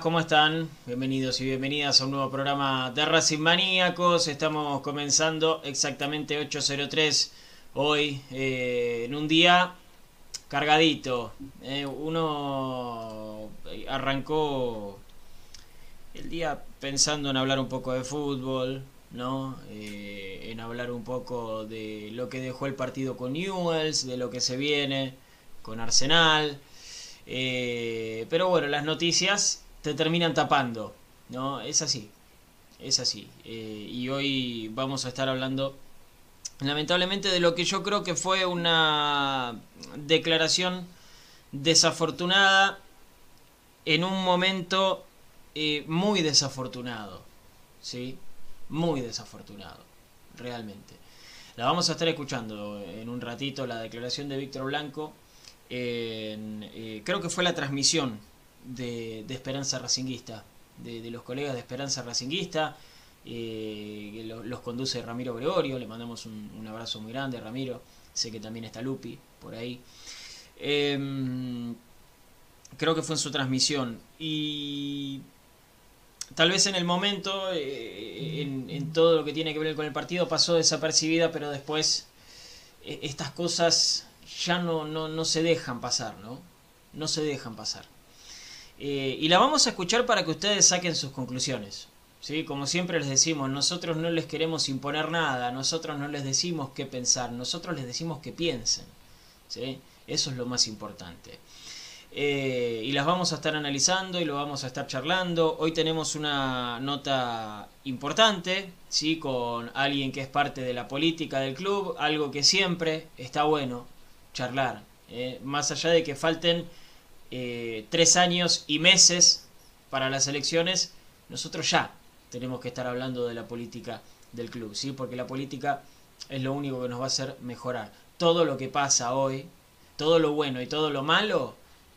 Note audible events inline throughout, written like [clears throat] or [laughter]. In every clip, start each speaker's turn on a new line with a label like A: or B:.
A: ¿Cómo están? Bienvenidos y bienvenidas a un nuevo programa de Racing Maníacos. Estamos comenzando exactamente 8.03 hoy, eh, en un día cargadito. Eh, uno arrancó el día pensando en hablar un poco de fútbol, ¿no? Eh, en hablar un poco de lo que dejó el partido con Newells, de lo que se viene con Arsenal. Eh, pero bueno, las noticias te terminan tapando, ¿no? Es así, es así. Eh, y hoy vamos a estar hablando, lamentablemente, de lo que yo creo que fue una declaración desafortunada en un momento eh, muy desafortunado, ¿sí? Muy desafortunado, realmente. La vamos a estar escuchando en un ratito, la declaración de Víctor Blanco en, eh, creo que fue la transmisión de, Esperanza Racinguista, de, los colegas de Esperanza Racinguista, eh, que lo, los conduce Ramiro Gregorio, le mandamos un, abrazo muy grande Ramiro, sé que también está Lupi por ahí. Eh, creo que fue en su transmisión y tal vez en el momento, eh, en, en, todo lo que tiene que ver con el partido, pasó desapercibida, pero después eh, estas cosas ya no, no, no se dejan pasar, ¿no? No se dejan pasar. Eh, y la vamos a escuchar para que ustedes saquen sus conclusiones. ¿sí? Como siempre les decimos, nosotros no les queremos imponer nada, nosotros no les decimos qué pensar, nosotros les decimos que piensen. ¿sí? Eso es lo más importante. Eh, y las vamos a estar analizando y lo vamos a estar charlando. Hoy tenemos una nota importante, ¿sí? con alguien que es parte de la política del club, algo que siempre está bueno charlar. Eh, más allá de que falten eh, tres años y meses para las elecciones, nosotros ya tenemos que estar hablando de la política del club, ¿sí? porque la política es lo único que nos va a hacer mejorar. Todo lo que pasa hoy, todo lo bueno y todo lo malo,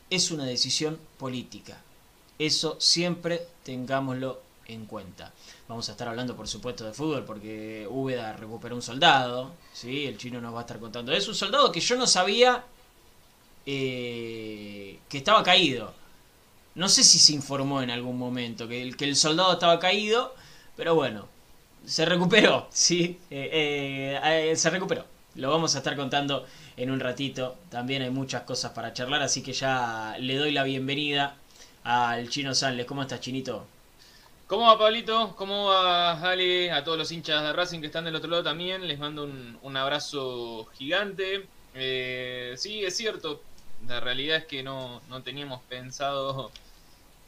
A: es una decisión política. Eso siempre tengámoslo en cuenta. Vamos a estar hablando, por supuesto, de fútbol porque Úbeda recuperó un soldado. ¿sí? El chino nos va a estar contando. Es un soldado que yo no sabía eh, que estaba caído. No sé si se informó en algún momento que el, que el soldado estaba caído, pero bueno, se recuperó. [laughs] ¿sí? Eh, eh, se recuperó. Lo vamos a estar contando en un ratito. También hay muchas cosas para charlar, así que ya le doy la bienvenida al Chino Sanles. ¿Cómo estás, Chinito?
B: ¿Cómo va Pablito? ¿Cómo va Ale? A todos los hinchas de Racing que están del otro lado también, les mando un, un abrazo gigante. Sí, es cierto, la realidad es que no, no teníamos pensado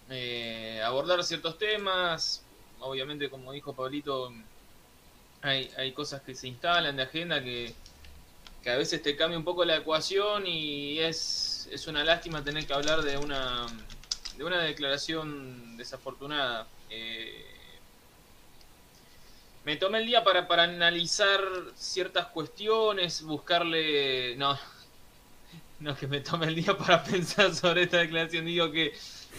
B: eh, abordar ciertos temas. Obviamente, como dijo Pablito, hay, hay cosas que se instalan de agenda que, que a veces te cambia un poco la ecuación y es, es una lástima tener que hablar de una, de una declaración desafortunada. Eh, me tomé el día para, para analizar ciertas cuestiones, buscarle... No, no que me tome el día para [laughs] pensar sobre esta declaración, digo que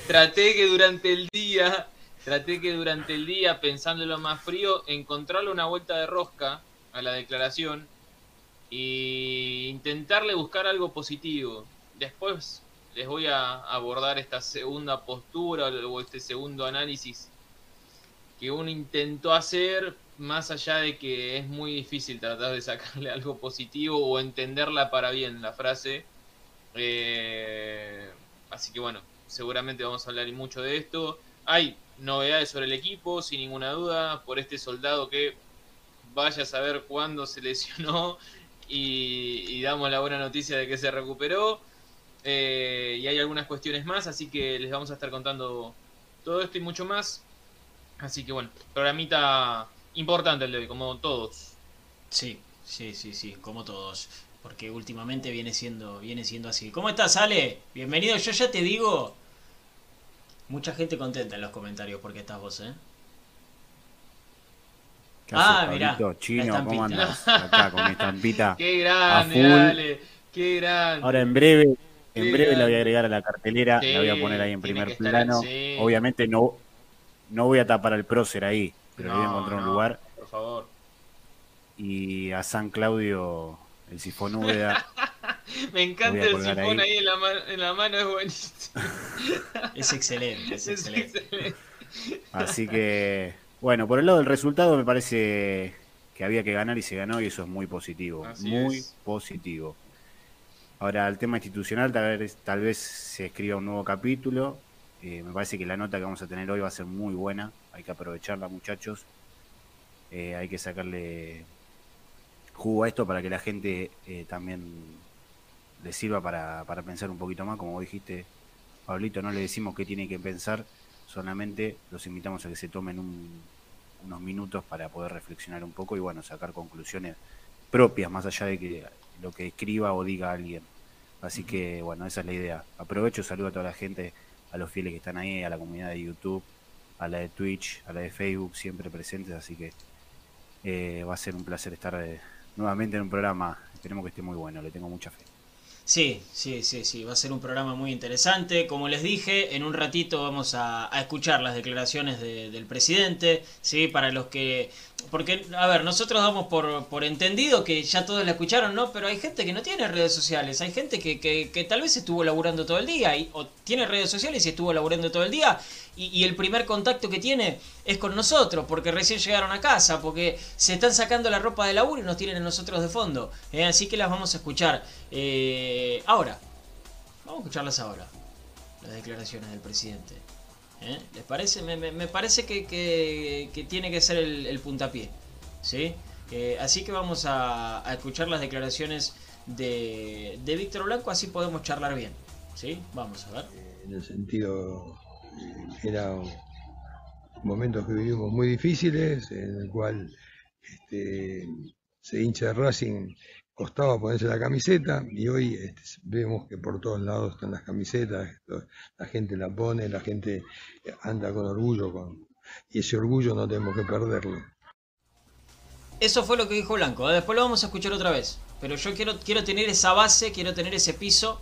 B: traté que durante el día, traté que durante el día, pensándolo más frío, encontrarle una vuelta de rosca a la declaración e intentarle buscar algo positivo. Después les voy a abordar esta segunda postura o este segundo análisis que uno intentó hacer, más allá de que es muy difícil tratar de sacarle [laughs] algo positivo o entenderla para bien la frase. Eh, así que bueno, seguramente vamos a hablar mucho de esto. Hay novedades sobre el equipo, sin ninguna duda, por este soldado que vaya a saber cuándo se lesionó [laughs] y, damos la buena noticia de que se recuperó. Eh, y hay algunas cuestiones más, así que les vamos a estar contando todo esto y mucho más Así que bueno, programita importante el de hoy, como todos.
A: Sí, sí, sí, sí, como todos. Porque últimamente viene siendo, viene siendo así. ¿Cómo estás, Ale? Bienvenido. Yo ya te digo, mucha gente contenta en los comentarios porque estás vos, ¿eh?
C: ah, mira. Chino, ¿cómo andas? Acá con mi estampita. [laughs]
B: Qué grande, Ale. Qué grande.
C: Ahora en breve, en breve la voy a agregar a la cartelera, la voy a poner ahí en primer plano. Obviamente no no voy a tapar al prócer ahí, pero voy a encontrar un lugar.
B: Por favor.
C: Y a San Claudio, el sifón Úbeda. [laughs]
B: Me encanta el sifón ahí, en, la en, la mano, es buenísimo. [laughs]
A: es excelente, es, [laughs] excelente.
C: Así que, bueno, por el lado del resultado me parece que había que ganar y se ganó y eso es muy positivo. muy positivo. Ahora, el tema institucional, tal vez, tal vez se escriba un nuevo capítulo eh, me parece que la nota que vamos a tener hoy va a ser muy buena. Hay que aprovecharla, muchachos. Eh, hay que sacarle jugo a esto para que la gente eh, también le sirva para, pensar un poquito más. Como dijiste, Pablito, no le decimos qué tiene que pensar, solamente los invitamos a que se tomen unos minutos para poder reflexionar un poco y bueno, sacar conclusiones propias, más allá de que lo que escriba o diga alguien. Así que bueno, esa es la idea. Aprovecho, saludo a toda la gente a los fieles que están ahí, a la comunidad de YouTube, a la de Twitch, a la de Facebook, siempre presentes, así que eh, va a ser un placer estar eh, nuevamente en un programa, esperemos que esté muy bueno, le tengo mucha fe.
A: Sí, sí, sí, sí, va a ser un programa muy interesante. Como les dije, en un ratito vamos a, escuchar las declaraciones del presidente, ¿sí? Para los que... Porque, a ver, nosotros damos por, por entendido que ya todos la escucharon, ¿no? Pero hay gente que no tiene redes sociales, hay gente que, que, que tal vez estuvo laburando todo el día, y, o tiene redes sociales y estuvo laburando todo el día, y, el primer contacto que tiene es con nosotros, porque recién llegaron a casa, porque se están sacando la ropa de laburo y nos tienen a nosotros de fondo. ¿eh? Así que las vamos a escuchar eh, ahora. Vamos a escucharlas ahora, las declaraciones del presidente. ¿Eh? ¿Les parece? Me, parece que, tiene que ser el, puntapié. ¿sí? así que vamos a, escuchar las declaraciones de, de Víctor Blanco, así podemos charlar bien. ¿sí? Vamos a ver.
D: En el sentido eran momentos que vivimos muy difíciles, en el cual este, se hincha de Racing costaba ponerse la camiseta y hoy este, vemos que por todos lados están las camisetas, la gente la pone, la gente anda con orgullo y ese orgullo no tenemos que perderlo.
A: Eso fue lo que dijo Blanco, ¿eh? después lo vamos a escuchar otra vez, pero yo quiero, quiero tener esa base, quiero tener ese piso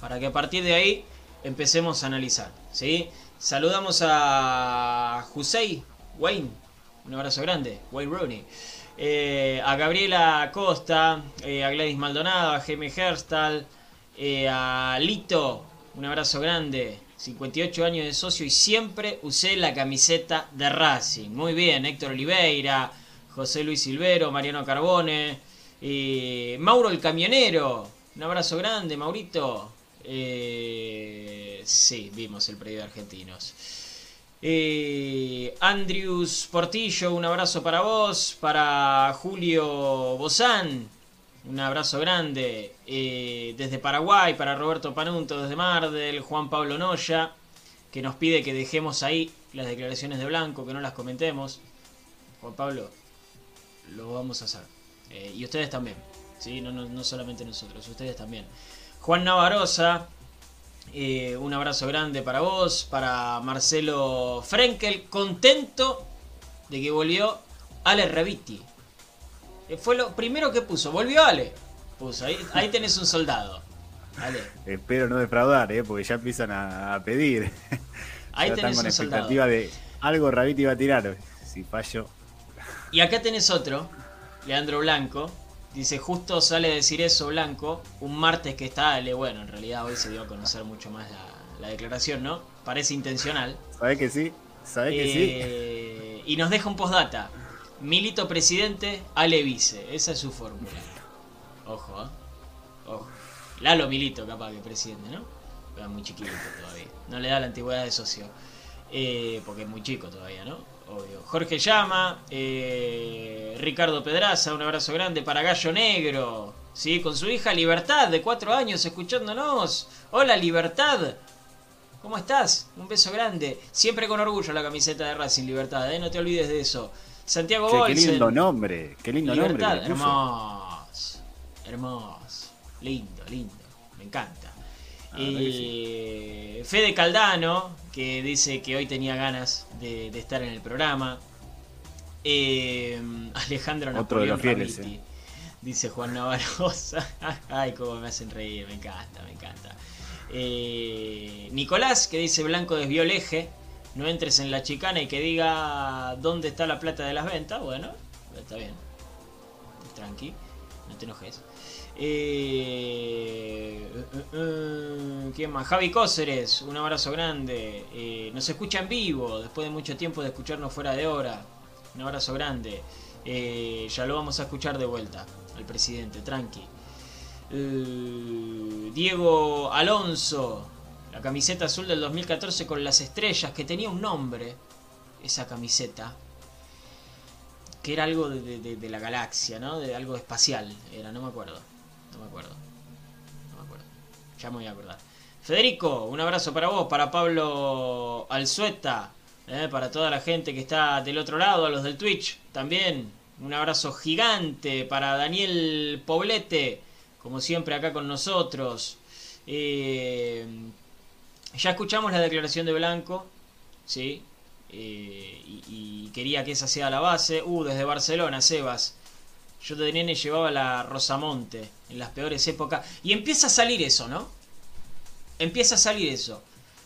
A: para que a partir de ahí empecemos a analizar, ¿sí? Saludamos a José Wayne, un abrazo grande, Wayne Rooney. Eh, a Gabriela Costa, eh, a Gladys Maldonado, a Jaime Herstal, eh, a Lito, un abrazo grande. 58 años de socio y siempre usé la camiseta de Racing. Muy bien, Héctor Oliveira, José Luis Silvero, Mariano Carbone, Mauro el Camionero. Un abrazo grande, Maurito. Eh, sí, vimos el predio de argentinos. Eh, Andrews Portillo, un abrazo para vos. Para Julio Bozán, un abrazo grande. Eh, desde Paraguay, para Roberto Panunto, desde Mardel. Juan Pablo Noya, que nos pide que dejemos ahí las declaraciones de Blanco, que no las comentemos. Juan Pablo, lo vamos a hacer. Eh, y ustedes también. ¿sí? No, no solamente nosotros, ustedes también. Juan Navarosa, eh, un abrazo grande para vos, para Marcelo Frenkel, contento de que volvió Ale Reviti. Eh, Fue lo primero que puso. Volvió Ale. Puso. Ahí, ahí tenés un soldado. Ale.
C: Espero no defraudar, ¿eh? porque ya empiezan a, a pedir. [laughs]
A: Ahí
C: ya están
A: tenés
C: con
A: un soldado.
C: expectativa de algo Rabiti va a tirar. Si fallo,
A: Y acá tenés otro, Leandro Blanco. Dice, justo sale a decir eso Blanco, un martes que está Ale. Bueno, en realidad hoy se dio a conocer mucho más la, la declaración, ¿no? Parece intencional.
C: ¿sabés que sí? ¿Sabés que sí?
A: Eh, Y nos deja un postdata. Milito presidente, Ale vice. Esa es su fórmula. Ojo, ¿eh? Ojo. Lalo Milito, capaz que presidente, ¿no? Muy chiquito todavía. No le da la antigüedad de socio. Eh, porque es muy chico todavía, ¿no? Obvio. Jorge Llama, eh, Ricardo Pedraza, un abrazo grande para Gallo Negro. ¿Sí? Con su hija Libertad, de cuatro años, escuchándonos. Hola, Libertad. ¿Cómo estás? Un beso grande. Siempre con orgullo la camiseta de Racing Libertad, ¿eh? No te olvides de eso. Santiago
C: Che, qué lindo nombre, qué lindo
A: Libertad,
C: nombre.
A: hermoso. Hermoso. Lindo, lindo. Me encanta. Eh, Fede Caldano, que dice que hoy tenía ganas de, de estar en el programa. Eh, Alejandro
C: Otro de los fieles,
A: Ramiti,
C: eh.
A: Dice Juan Navarroza. [laughs] Ay, cómo me hacen reír, me encanta, me encanta. Eh, Nicolás, que dice Blanco desvió el eje. No entres en la chicana y que diga dónde está la plata de las ventas. Bueno, está bien. Tranqui, no te enojes. Eh, eh, eh, ¿Quién más? Javi Cóceres, un abrazo grande. Nos escucha en vivo, después de mucho tiempo de escucharnos fuera de hora. Un abrazo grande. Ya lo vamos a escuchar de vuelta al presidente, tranqui. Diego Alonso, la camiseta azul del 2014 con las estrellas, que tenía un nombre, esa camiseta, que era algo de- de la galaxia, ¿no? De algo espacial, era, no me acuerdo, no me acuerdo, no me acuerdo, ya me voy a acordar. Federico, un abrazo para vos, para Pablo Alzueta, ¿eh? para toda la gente que está del otro lado, a los del Twitch también. Un abrazo gigante para Daniel Poblete, como siempre acá con nosotros. Eh, ya escuchamos la declaración de Blanco, ¿sí? Eh, y, y quería que esa sea la base. Uh, desde Barcelona, Sebas. Yo de nene llevaba la Rosamonte en las peores épocas. Y empieza a salir eso, ¿no? Empieza a salir eso.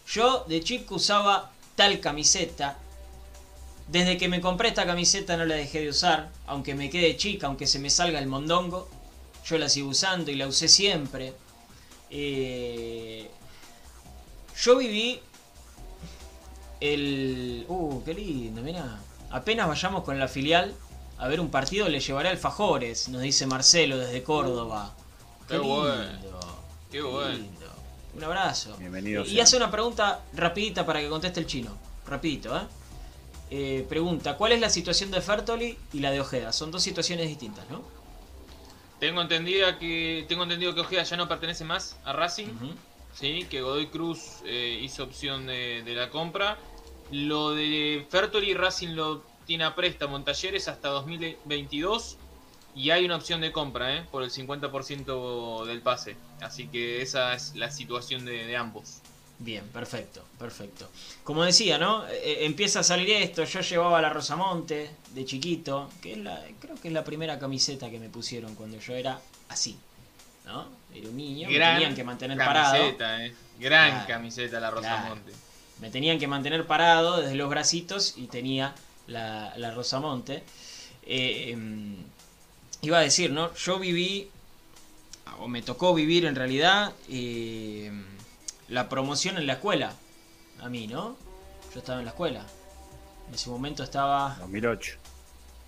A: Yo de chico usaba tal camiseta. Desde que me compré esta camiseta no la dejé de usar. Aunque me quede chica, aunque se me salga el mondongo. Yo la sigo usando y la usé siempre. Eh, yo viví el... Uh, qué lindo, mira. Apenas vayamos con la filial a ver un partido, le llevaré alfajores, nos dice Marcelo desde Córdoba.
B: Qué bueno. Qué bueno.
A: lindo. Un abrazo.
C: Bienvenido
A: Y
C: sea.
A: hace una pregunta rapidita para que conteste el chino. Rapidito, ¿eh? Eh, pregunta, ¿cuál es la situación de Fertoli y la de Ojeda? Son dos situaciones distintas, ¿no?
B: Tengo entendido que tengo entendido que Ojeda ya no pertenece más a Racing, sí, que Godoy Cruz eh, hizo opción de, de la compra. Lo de Fertoli Racing lo tiene a préstamo en talleres hasta 2022 y hay una opción de compra, ¿eh? por el 50% del pase. Así que esa es la situación de, de ambos.
A: Bien, perfecto, perfecto. Como decía, ¿no? Eh, empieza a salir esto. Yo llevaba la Rosamonte de chiquito, que es la, creo que es la primera camiseta que me pusieron cuando yo era así, ¿no? Era un niño, me tenían que mantener parado.
B: camiseta, ¿eh? Gran
A: Claro,
B: camiseta la Rosamonte.
A: Me tenían que mantener parado desde los bracitos y tenía la, la Rosamonte. Eh, em, iba a decir, ¿no? Yo viví, o me tocó vivir en realidad, eh, la promoción en la escuela. A mí, ¿no? Yo estaba en la escuela. En ese momento estaba,
C: 2008.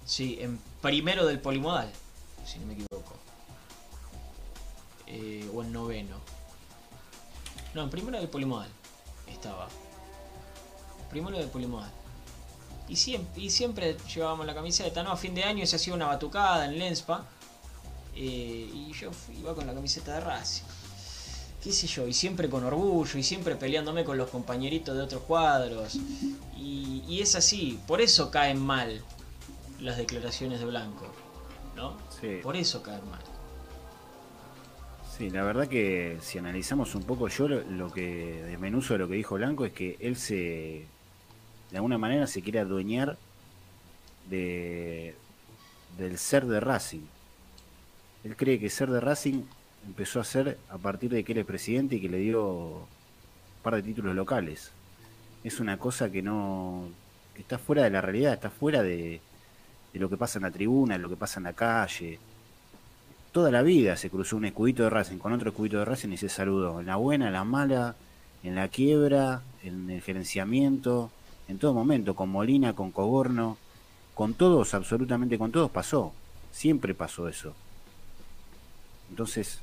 A: sí, en primero del polimodal, si no me equivoco. Eh, o en noveno. No, en primero del polimodal estaba. Primero del polimodal. Y siempre, y siempre llevábamos la camiseta, ¿no? A fin de año se hacía una batucada en Lenspa. eh, y yo fui- iba con la camiseta de Racing. Qué sé yo, y siempre con orgullo, y siempre peleándome con los compañeritos de otros cuadros. Y, y es así, por eso caen mal las declaraciones de Blanco, ¿no?
C: Sí.
A: Por eso caen mal.
C: Sí, la verdad que si analizamos un poco, yo lo, lo que desmenuzo de lo que dijo Blanco es que él se, de alguna manera se quiere adueñar de, del ser de Racing. Él cree que ser de Racing empezó a ser a partir de que él es presidente y que le dio un par de títulos locales. Es una cosa que no que está fuera de la realidad, está fuera de, de lo que pasa en la tribuna, de lo que pasa en la calle. Toda la vida se cruzó un escudito de Racing con otro escudito de Racing y se saludó, en la buena, en la mala, en la quiebra, en el gerenciamiento, en todo momento, con Molina, con Coborno, con todos, absolutamente con todos pasó. Siempre pasó eso. Entonces,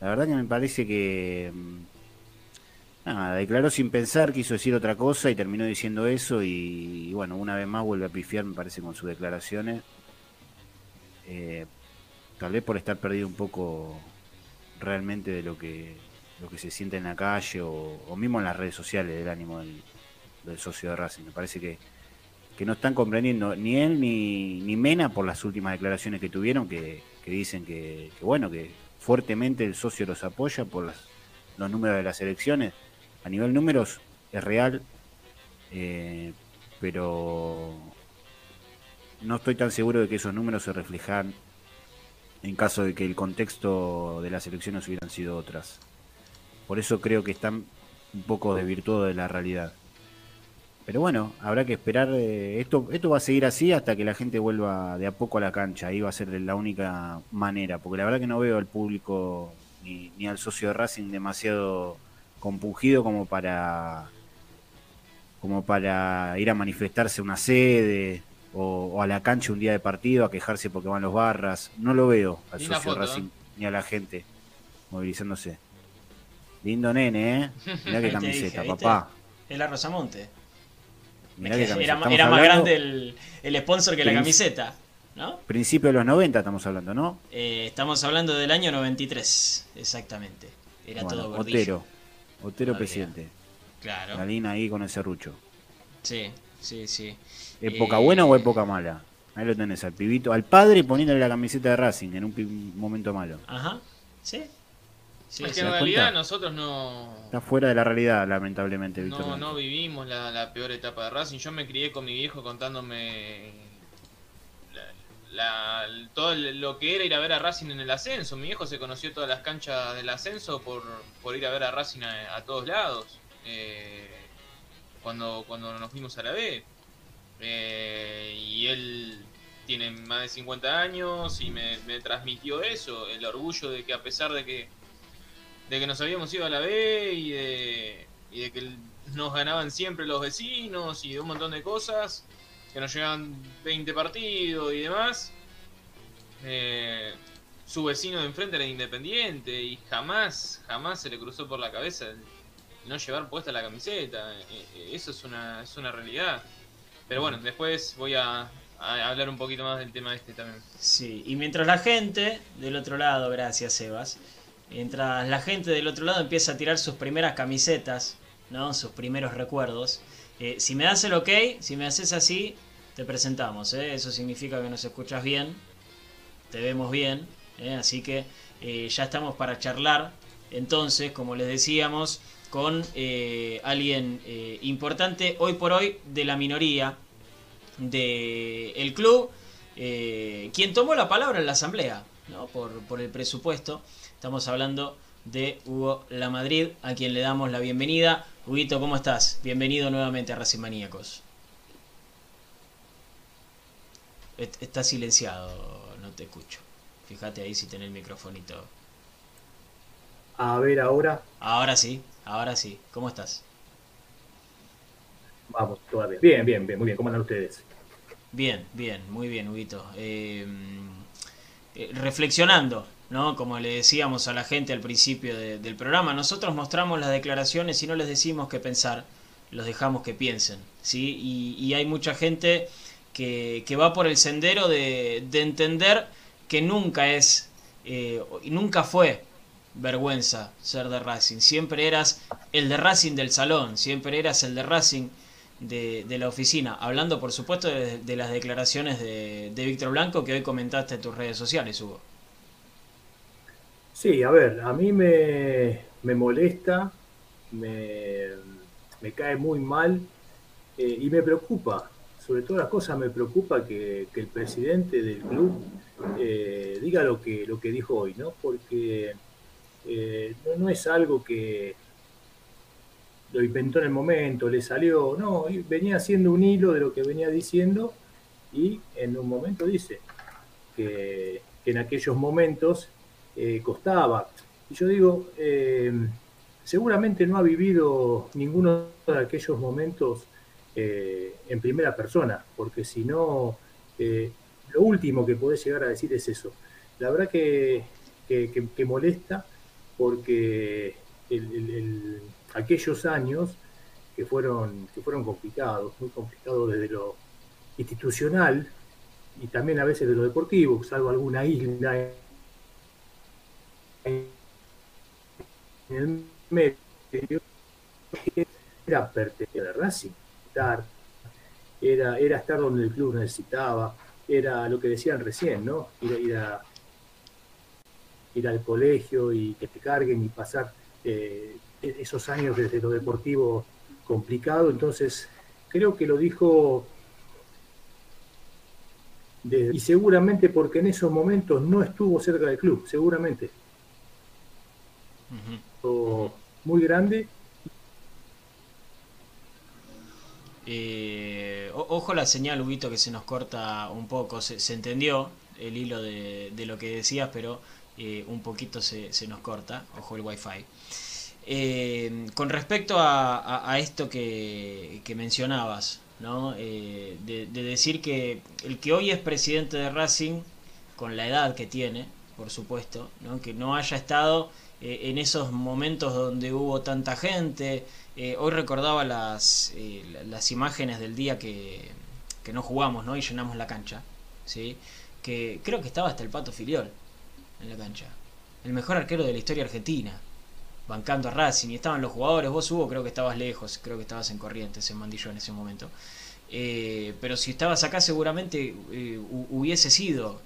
C: la verdad que me parece que mm, nada, declaró sin pensar, quiso decir otra cosa y terminó diciendo eso y, bueno, una vez más vuelve a pifiar, me parece, con sus declaraciones. Eh, tal vez por estar perdido un poco realmente de lo que lo que se siente en la calle o, mismo en las redes sociales del ánimo del, socio de Racing. Me parece que, que no están comprendiendo ni él ni, ni Mena por las últimas declaraciones que tuvieron, que, dicen que, bueno, que fuertemente el socio los apoya por los números de las elecciones. A nivel números es real, eh, pero no estoy tan seguro de que esos números se reflejan en caso de que el contexto de las elecciones hubieran sido otras. Por eso creo que están un poco desvirtuados de la realidad. Pero bueno, habrá que esperar. Eh, esto, esto va a seguir así hasta que la gente vuelva de a poco a la cancha. Ahí va a ser la única manera. Porque la verdad que no veo al público ni, ni al socio de Racing demasiado compungido como para como para ir a manifestarse una sede o, a la cancha un día de partido a quejarse porque van los barras. No lo veo al socio Racing ni a la gente movilizándose. Lindo nene, ¿eh? Mirá qué [laughs] camiseta, papá.
A: Es la Rosamonte. Mirá. Era, era más grande el, el, sponsor que la camiseta, ¿no?
C: Principio de los 90 estamos hablando, ¿no?
A: Eh, estamos hablando del año 93, exactamente. Era todo gordillo.
C: Otero, Otero presidente.
A: Claro.
C: La línea ahí con el serrucho.
A: Sí, sí, sí.
C: ¿Época buena o época mala? Ahí lo tenés al pibito, al padre poniéndole la camiseta de Racing en un momento malo.
A: Ajá, sí.
B: Sí, es que en realidad nosotros no.
C: Está fuera de la realidad, lamentablemente,
B: Víctor. No, no vivimos la, peor etapa de Racing. Yo me crié con mi viejo contándome todo lo que era ir a ver a Racing en el ascenso. Mi viejo se conoció todas las canchas del ascenso por, por ir a ver a Racing a, todos lados. Eh, cuando, cuando nos fuimos a la B. Eh, y él tiene más de 50 años y me, transmitió eso, el orgullo de que a pesar de que, de que nos habíamos ido a la B y de, y de que nos ganaban siempre los vecinos y de un montón de cosas, que nos llegaban 20 partidos y demás, eh, su vecino de enfrente era independiente y jamás, jamás se le cruzó por la cabeza no llevar puesta la camiseta. Eh, eso es una, es una realidad. Pero bueno, después voy a, hablar un poquito más del tema este también.
A: Sí, y mientras la gente del otro lado, gracias Sebas, mientras la gente del otro lado empieza a tirar sus primeras camisetas, ¿no? Sus primeros recuerdos. Eh, si me das el ok, si me haces así, te presentamos, ¿eh? Eso significa que nos escuchas bien, te vemos bien, ¿eh? así que ya estamos para charlar. Entonces, como les decíamos, con eh, alguien eh, importante hoy por hoy de la minoría del club, eh, quien tomó la palabra en la asamblea ¿no? por, el presupuesto. Estamos hablando de Hugo La Madrid, a quien le damos la bienvenida. Huguito, ¿cómo estás? Bienvenido nuevamente a Racing Maníacos. Está silenciado, no te escucho. Fíjate ahí si tenés el microfonito.
E: A ver ahora.
A: Ahora sí. Ahora sí, ¿cómo estás?
E: Vamos, todavía. Bien, bien, bien, muy bien. ¿Cómo andan ustedes?
A: Bien, bien, muy bien, Huguito. Eh, eh, reflexionando, ¿no? Como le decíamos a la gente al principio del programa, nosotros mostramos las declaraciones y no les decimos qué pensar, los dejamos que piensen, ¿sí? Y, hay mucha gente que, va por el sendero de, entender que nunca es, eh, nunca fue vergüenza ser de Racing. Siempre eras el de Racing del salón, siempre eras el de Racing de, la oficina. Hablando, por supuesto, de, las declaraciones de, Víctor Blanco que hoy comentaste en tus redes sociales, Hugo.
E: Sí, a ver, a mí me, molesta, me, cae muy mal eh, y me preocupa sobre todas las cosas me preocupa que, el presidente del club eh, diga lo que, lo que dijo hoy, ¿no? Porque eh, no, es algo que lo inventó en el momento, le salió, no, venía haciendo un hilo de lo que venía diciendo y en un momento dice que, en aquellos momentos eh, costaba. Y yo digo, seguramente no ha vivido ninguno de aquellos momentos eh, en primera persona, porque si no, eh, lo último que podés llegar a decir es eso. La verdad que, que, molesta porque aquellos años que fueron, que fueron complicados, muy complicados desde lo institucional y también a veces de lo deportivo, salvo alguna isla en el medio, era pertenecer a Racing era, era estar donde el club necesitaba, era lo que decían recién, ¿no? Ir, al colegio y que te carguen y pasar eh, esos años desde lo deportivo complicado. Entonces, creo que lo dijo y seguramente porque en esos momentos no estuvo cerca del club, seguramente. Muy grande
A: Eh, ojo la señal, Huguito, que se nos corta un poco. Se, entendió el hilo de, lo que decías, pero eh, un poquito se, nos corta. Ojo el wifi. Eh, con respecto a, esto que, mencionabas, ¿no? De, de, decir que el que hoy es presidente de Racing, con la edad que tiene, por supuesto, ¿no? que no haya estado en esos momentos donde hubo tanta gente, eh, hoy recordaba las, eh, las imágenes del día que, no jugamos ¿no? y llenamos la cancha. ¿sí? Que creo que estaba hasta el Pato Filiol en la cancha. El mejor arquero de la historia argentina. Bancando a Racing. Y estaban los jugadores. Vos Hugo creo que estabas lejos. Creo que estabas en Corrientes, en Mandillo en ese momento. Eh, pero si estabas acá seguramente hubiese sido.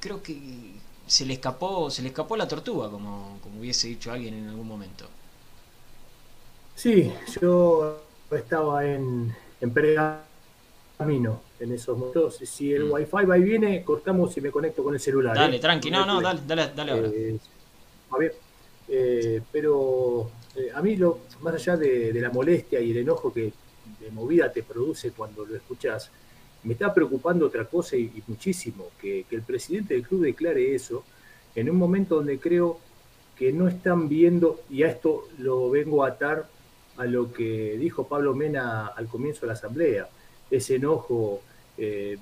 A: creo que se le escapó, se le escapó la tortuga, como, como hubiese dicho alguien en algún momento.
E: Sí, yo estaba en, en Pergamino en esos momentos. Si el mm. wifi va y viene, cortamos y me conecto con el celular.
A: Dale, ¿eh? tranqui, no, no, dale, dale, dale ahora. Eh,
E: a ver, eh, pero a mí, lo, más allá de, la molestia y el enojo que de movida te produce cuando lo escuchas, me está preocupando otra cosa y, muchísimo, que, que, el presidente del club declare eso en un momento donde creo que no están viendo, y a esto lo vengo a atar a lo que dijo Pablo Mena al comienzo de la asamblea, ese enojo, eh,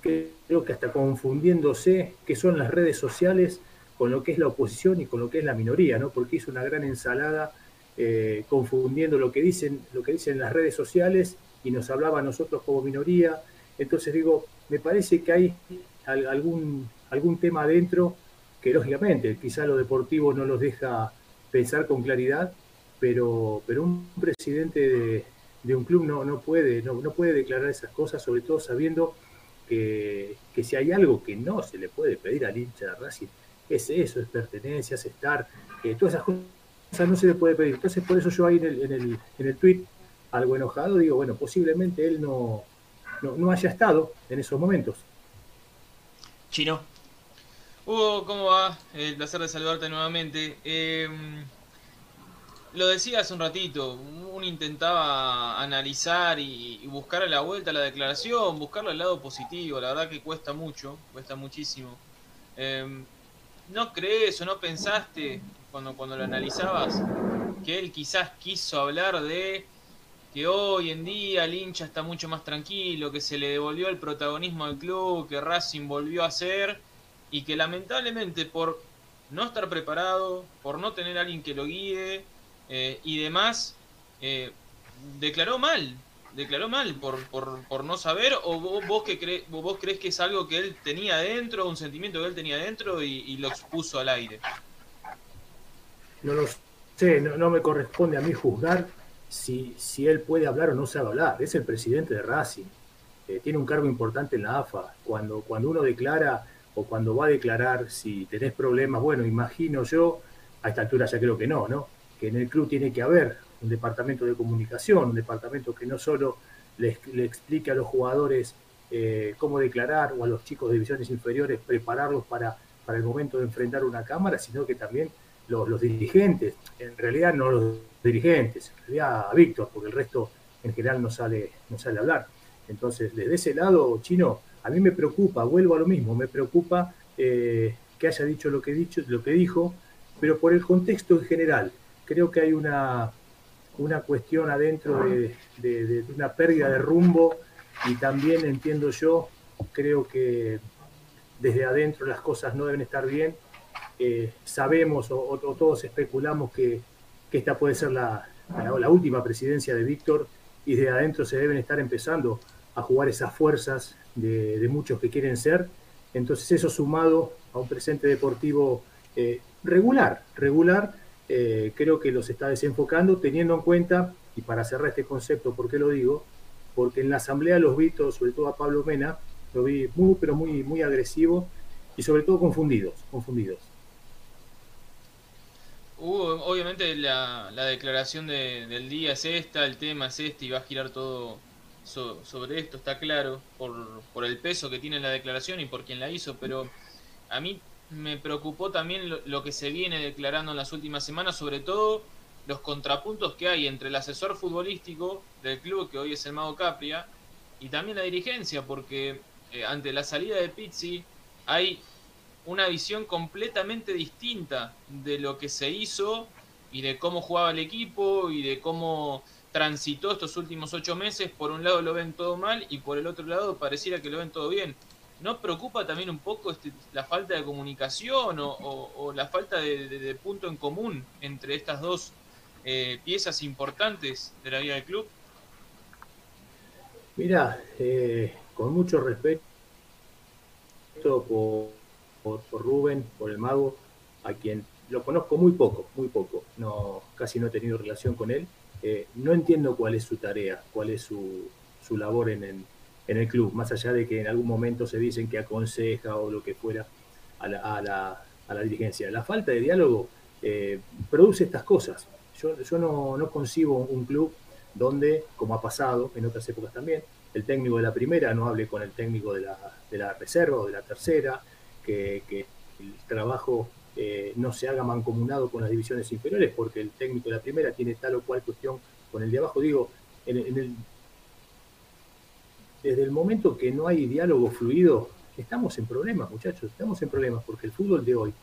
E: creo que hasta confundiéndose qué son las redes sociales con lo que es la oposición y con lo que es la minoría, ¿no? Porque hizo una gran ensalada eh, confundiendo lo que dicen, lo que dicen las redes sociales y nos hablaba a nosotros como minoría. Entonces digo, me parece que hay algún, algún tema adentro que lógicamente quizá lo deportivo no los deja pensar con claridad, pero, pero un presidente de, un club no, no, puede, no, no, puede declarar esas cosas, sobre todo sabiendo que, que, si hay algo que no se le puede pedir al hincha de Racing, es eso, es pertenencia, es estar, todas esas cosas no se le puede pedir. Entonces, por eso yo ahí en el, en el, en el tweet, algo enojado, digo, bueno, posiblemente él no, no, haya estado en esos momentos.
A: Chino.
B: Hugo, ¿cómo va? El placer de saludarte nuevamente. Eh, lo decía hace un ratito, uno intentaba analizar y, buscar a la vuelta la declaración, buscarle al lado positivo, la verdad que cuesta mucho, cuesta muchísimo. Em, ¿No crees o no pensaste cuando, cuando lo analizabas que él quizás quiso hablar de que hoy en día el hincha está mucho más tranquilo, que se le devolvió el protagonismo al club, que Racing volvió a ser y que lamentablemente por no estar preparado, por no tener a alguien que lo guíe, eh, y demás, eh, declaró mal, declaró mal por, por, por no saber o vos, que cre vos crees que es algo que él tenía dentro, un sentimiento que él tenía dentro y, lo expuso al aire.
E: No lo sé, no, me corresponde a mí juzgar si, si él puede hablar o no sabe hablar. Es el presidente de Racing, eh, tiene un cargo importante en la AFA. Cuando, cuando uno declara o cuando va a declarar si tenés problemas, bueno, imagino yo, a esta altura ya creo que no, ¿no? que en el club tiene que haber un departamento de comunicación, un departamento que no solo le, explique a los jugadores eh, cómo declarar o a los chicos de divisiones inferiores prepararlos para, para el momento de enfrentar una cámara, sino que también los, dirigentes, en realidad no los dirigentes, en realidad a Víctor, porque el resto en general no sale, no sale a hablar. Entonces, desde ese lado, Chino, a mí me preocupa, vuelvo a lo mismo, me preocupa eh, que haya dicho lo que, dicho, lo que dijo, pero por el contexto en general, creo que hay una, una cuestión adentro de, una pérdida de rumbo y también entiendo yo, creo que desde adentro las cosas no deben estar bien. Eh, sabemos o, todos especulamos que, esta puede ser la, la, última presidencia de Víctor y desde adentro se deben estar empezando a jugar esas fuerzas de, muchos que quieren ser. Entonces eso sumado a un presente deportivo eh, regular, regular, eh, creo que los está desenfocando, teniendo en cuenta, y para cerrar este concepto, ¿por qué lo digo? Porque en la asamblea los vi, sobre todo a Pablo Mena, lo vi muy, pero muy, muy agresivo y sobre todo confundidos, confundidos.
B: Obviamente la, declaración del día es esta, el tema es este y va a girar todo sobre esto, está claro, por, por el peso que tiene la declaración y por quien la hizo, pero a mí me preocupó también lo, que se viene declarando en las últimas semanas, sobre todo los contrapuntos que hay entre el asesor futbolístico del club, que hoy es el Mago Capria, y también la dirigencia, porque eh, ante la salida de Pizzi hay una visión completamente distinta de lo que se hizo y de cómo jugaba el equipo y de cómo transitó estos últimos ocho meses. Por un lado lo ven todo mal y por el otro lado pareciera que lo ven todo bien. ¿No preocupa también un poco este, la falta de comunicación o, la falta de, punto en común entre estas dos eh, piezas importantes de la vida del club?
E: Mira, eh, con mucho respeto por, por, Rubén, por el mago, a quien lo conozco muy poco, muy poco, no, casi no he tenido relación con él. Eh, no entiendo cuál es su tarea, cuál es su, su labor en el, en el club, más allá de que en algún momento se dicen que aconseja o lo que fuera a la, a la, dirigencia. La falta de diálogo eh, produce estas cosas. Yo, yo no, no, concibo un club donde, como ha pasado en otras épocas también, el técnico de la primera no hable con el técnico de la, de la reserva o de la tercera, que, el trabajo eh, no se haga mancomunado con las divisiones inferiores, porque el técnico de la primera tiene tal o cual cuestión con el de abajo. Digo, desde el momento que no hay diálogo fluido, estamos en problemas, muchachos, estamos en problemas, porque el fútbol de hoy,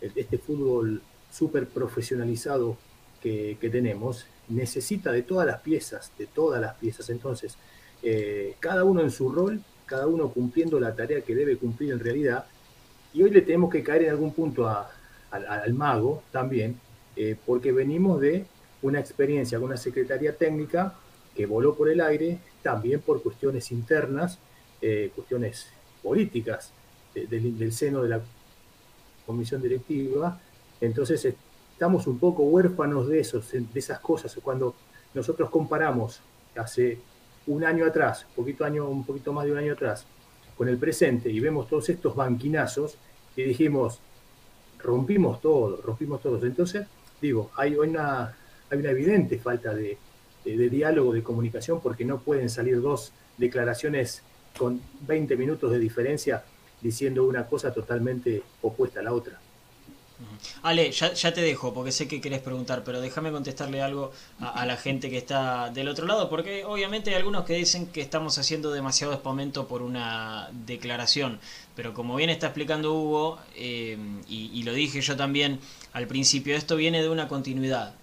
E: este fútbol súper profesionalizado que, tenemos, necesita de todas las piezas, de todas las piezas. Entonces, eh, cada uno en su rol, cada uno cumpliendo la tarea que debe cumplir en realidad, y hoy le tenemos que caer en algún punto al, mago también, eh, porque venimos de una experiencia con una secretaría técnica que voló por el aire, también por cuestiones internas, eh, cuestiones políticas del seno de la comisión directiva. Entonces estamos un poco huérfanos de, esos, de esas cosas. Cuando nosotros comparamos hace un año atrás, poquito, año, un poquito más de un año atrás, con el presente y vemos todos estos banquinazos y dijimos, rompimos todo, rompimos todos. Entonces, digo, hay una, hay una evidente falta de, de, diálogo, de comunicación, porque no pueden salir dos declaraciones con 20 minutos de diferencia diciendo una cosa totalmente opuesta a la otra.
A: Ale, ya, te dejo porque sé que querés preguntar, pero déjame contestarle algo a, la gente que está del otro lado, porque obviamente hay algunos que dicen que estamos haciendo demasiado espamento por una declaración, pero como bien está explicando Hugo, eh, y, y, lo dije yo también al principio, esto viene de una continuidad,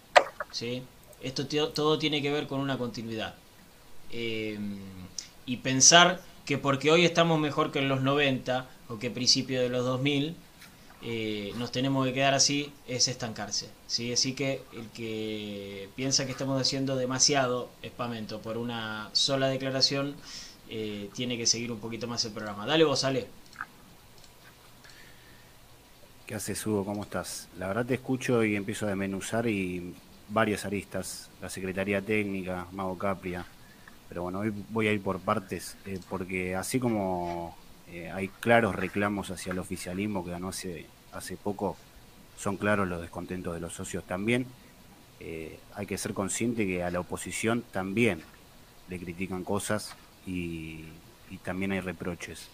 A: ¿sí? Esto todo tiene que ver con una continuidad. Eh, y pensar que porque hoy estamos mejor que en los 90 o que principio de los 2000, eh, nos tenemos que quedar así, es estancarse. ¿sí? Así que el que piensa que estamos haciendo demasiado espamento por una sola declaración, eh, tiene que seguir un poquito más el programa. Dale vos, Ale.
C: ¿Qué haces, Hugo? ¿Cómo estás? La verdad te escucho y empiezo a desmenuzar y varias aristas, la Secretaría Técnica, Mago Capria, pero bueno, hoy voy a ir por partes, eh, porque así como eh, hay claros reclamos hacia el oficialismo que ganó hace, hace poco, son claros los descontentos de los socios también, eh, hay que ser consciente que a la oposición también le critican cosas y, también hay reproches.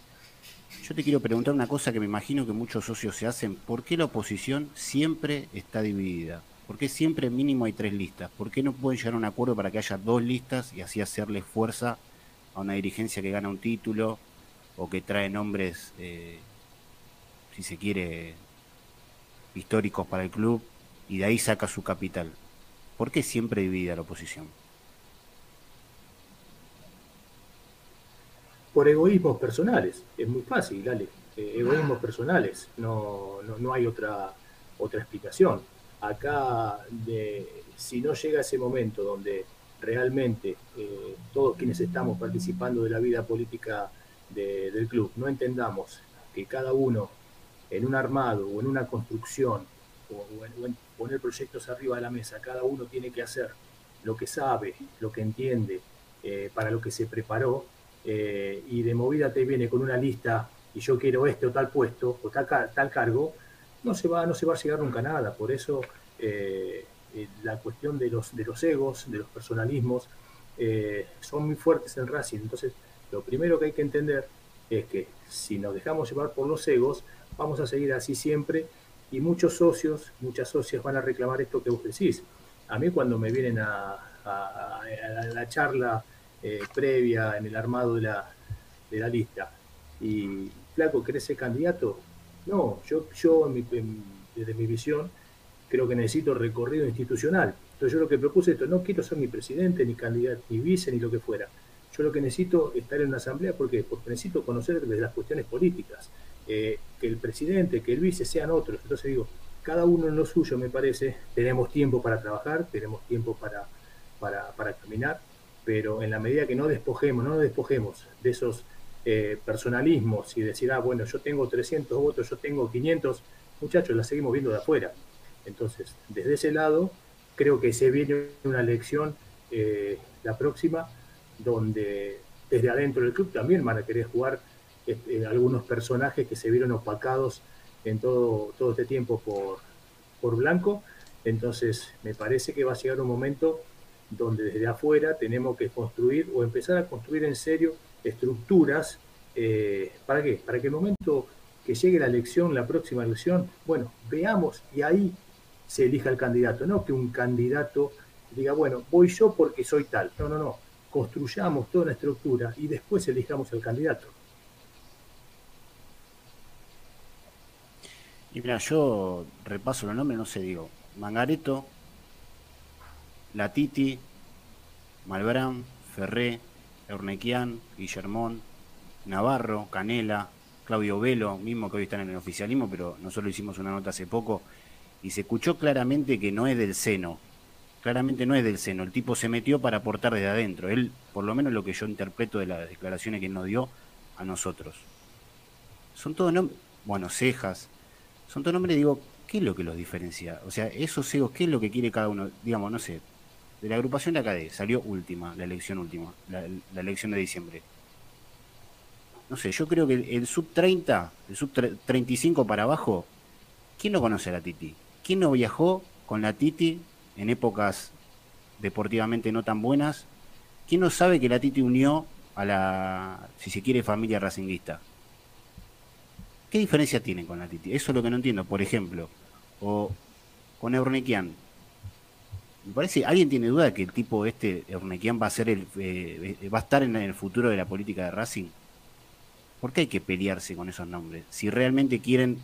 C: Yo te quiero preguntar una cosa que me imagino que muchos socios se hacen. ¿Por qué la oposición siempre está dividida? ¿Por qué siempre mínimo hay tres listas? ¿Por qué no pueden llegar a un acuerdo para que haya dos listas y así hacerle fuerza a una dirigencia que gana un título o que trae nombres, eh, si se quiere, históricos para el club y de ahí saca su capital? ¿Por qué siempre dividida la oposición?
E: por egoísmos personales. Es muy fácil, dale. Eh, egoísmos personales. No, no, hay otra, otra explicación. Acá, de, si no llega ese momento donde realmente eh, todos quienes estamos participando de la vida política del club no entendamos que cada uno en un armado o en una construcción o, en, poner proyectos arriba de la mesa, cada uno tiene que hacer lo que sabe, lo que entiende, eh, para lo que se preparó, eh, y de movida te viene con una lista y yo quiero este o tal puesto o tal, tal cargo, no se, va, no se va a llegar nunca nada. Por eso eh, la cuestión de los, de los egos, de los personalismos, son muy fuertes en Racing. Entonces, lo primero que hay que entender es que si nos dejamos llevar por los egos, vamos a seguir así siempre y muchos socios, muchas socias van a reclamar esto que vos decís. A mí cuando me vienen a, la charla eh, previa en el armado de la, de la lista. Y, Flaco, ¿querés ser candidato? No, yo, yo desde mi visión creo que necesito recorrido institucional. Entonces yo lo que propuse esto, no quiero ser ni presidente, ni candidato, ni vice, ni lo que fuera. Yo lo que necesito es estar en una asamblea, ¿por? Porque necesito conocer desde las cuestiones políticas, que el presidente, que el vice sean otros. Entonces digo, cada uno en lo suyo, me parece, tenemos tiempo para trabajar, tenemos tiempo para, para, para caminar, pero en la medida que no despojemos, no nos despojemos de esos eh, personalismos y decir, ah, bueno, yo tengo 300 votos, yo tengo 500, muchachos, la seguimos viendo de afuera. Entonces, desde ese lado, creo que se viene una elección, eh, la próxima, donde desde adentro del club también van a querer jugar este, algunos personajes que se vieron opacados en todo, todo este tiempo por, por Blanco. Entonces, me parece que va a llegar un momento donde desde afuera tenemos que construir o empezar a construir en serio estructuras. Eh, ¿Para qué? Para que el momento que llegue la elección, la próxima elección, bueno, veamos y ahí se elija el candidato, no que un candidato diga, bueno, voy yo porque soy tal. No, no, no. Construyamos toda una estructura y después elijamos el candidato.
C: Y mira, yo repaso los nombres, no sé, digo, Mangareto, Latiti, Malbrán, Ferré, Ernequian, Guillermón, Navarro, Canela, Claudio Velo, mismo que hoy están en el oficialismo, pero nosotros hicimos una nota hace poco y se escuchó claramente que no es del seno. Claramente no es del seno. El tipo se metió para aportar desde adentro. Él, por lo menos lo que yo interpreto de las declaraciones que nos dio a nosotros. Son todos nombres, bueno, cejas. Son todos nombres, digo, ¿qué es lo que los diferencia? O sea, esos egos, ¿qué es lo que quiere cada uno? Digamos, no sé, de la agrupación de ACADE salió última, la elección última, la, elección de diciembre. No sé, yo creo que el, sub 30, el sub 35 para abajo, ¿quién no conoce a la Titi? ¿Quién no viajó con la Titi en épocas deportivamente no tan buenas? ¿Quién no sabe que la Titi unió a la, si se quiere, familia racinguista? ¿Qué diferencia tienen con la Titi? Eso es lo que no entiendo. Por ejemplo, o con Eurnequian, me parece, ¿alguien tiene duda de que el tipo este, Ernequian, va a ser el, eh, va a estar en el futuro de la política de Racing? ¿Por qué hay que pelearse con esos nombres? Si realmente quieren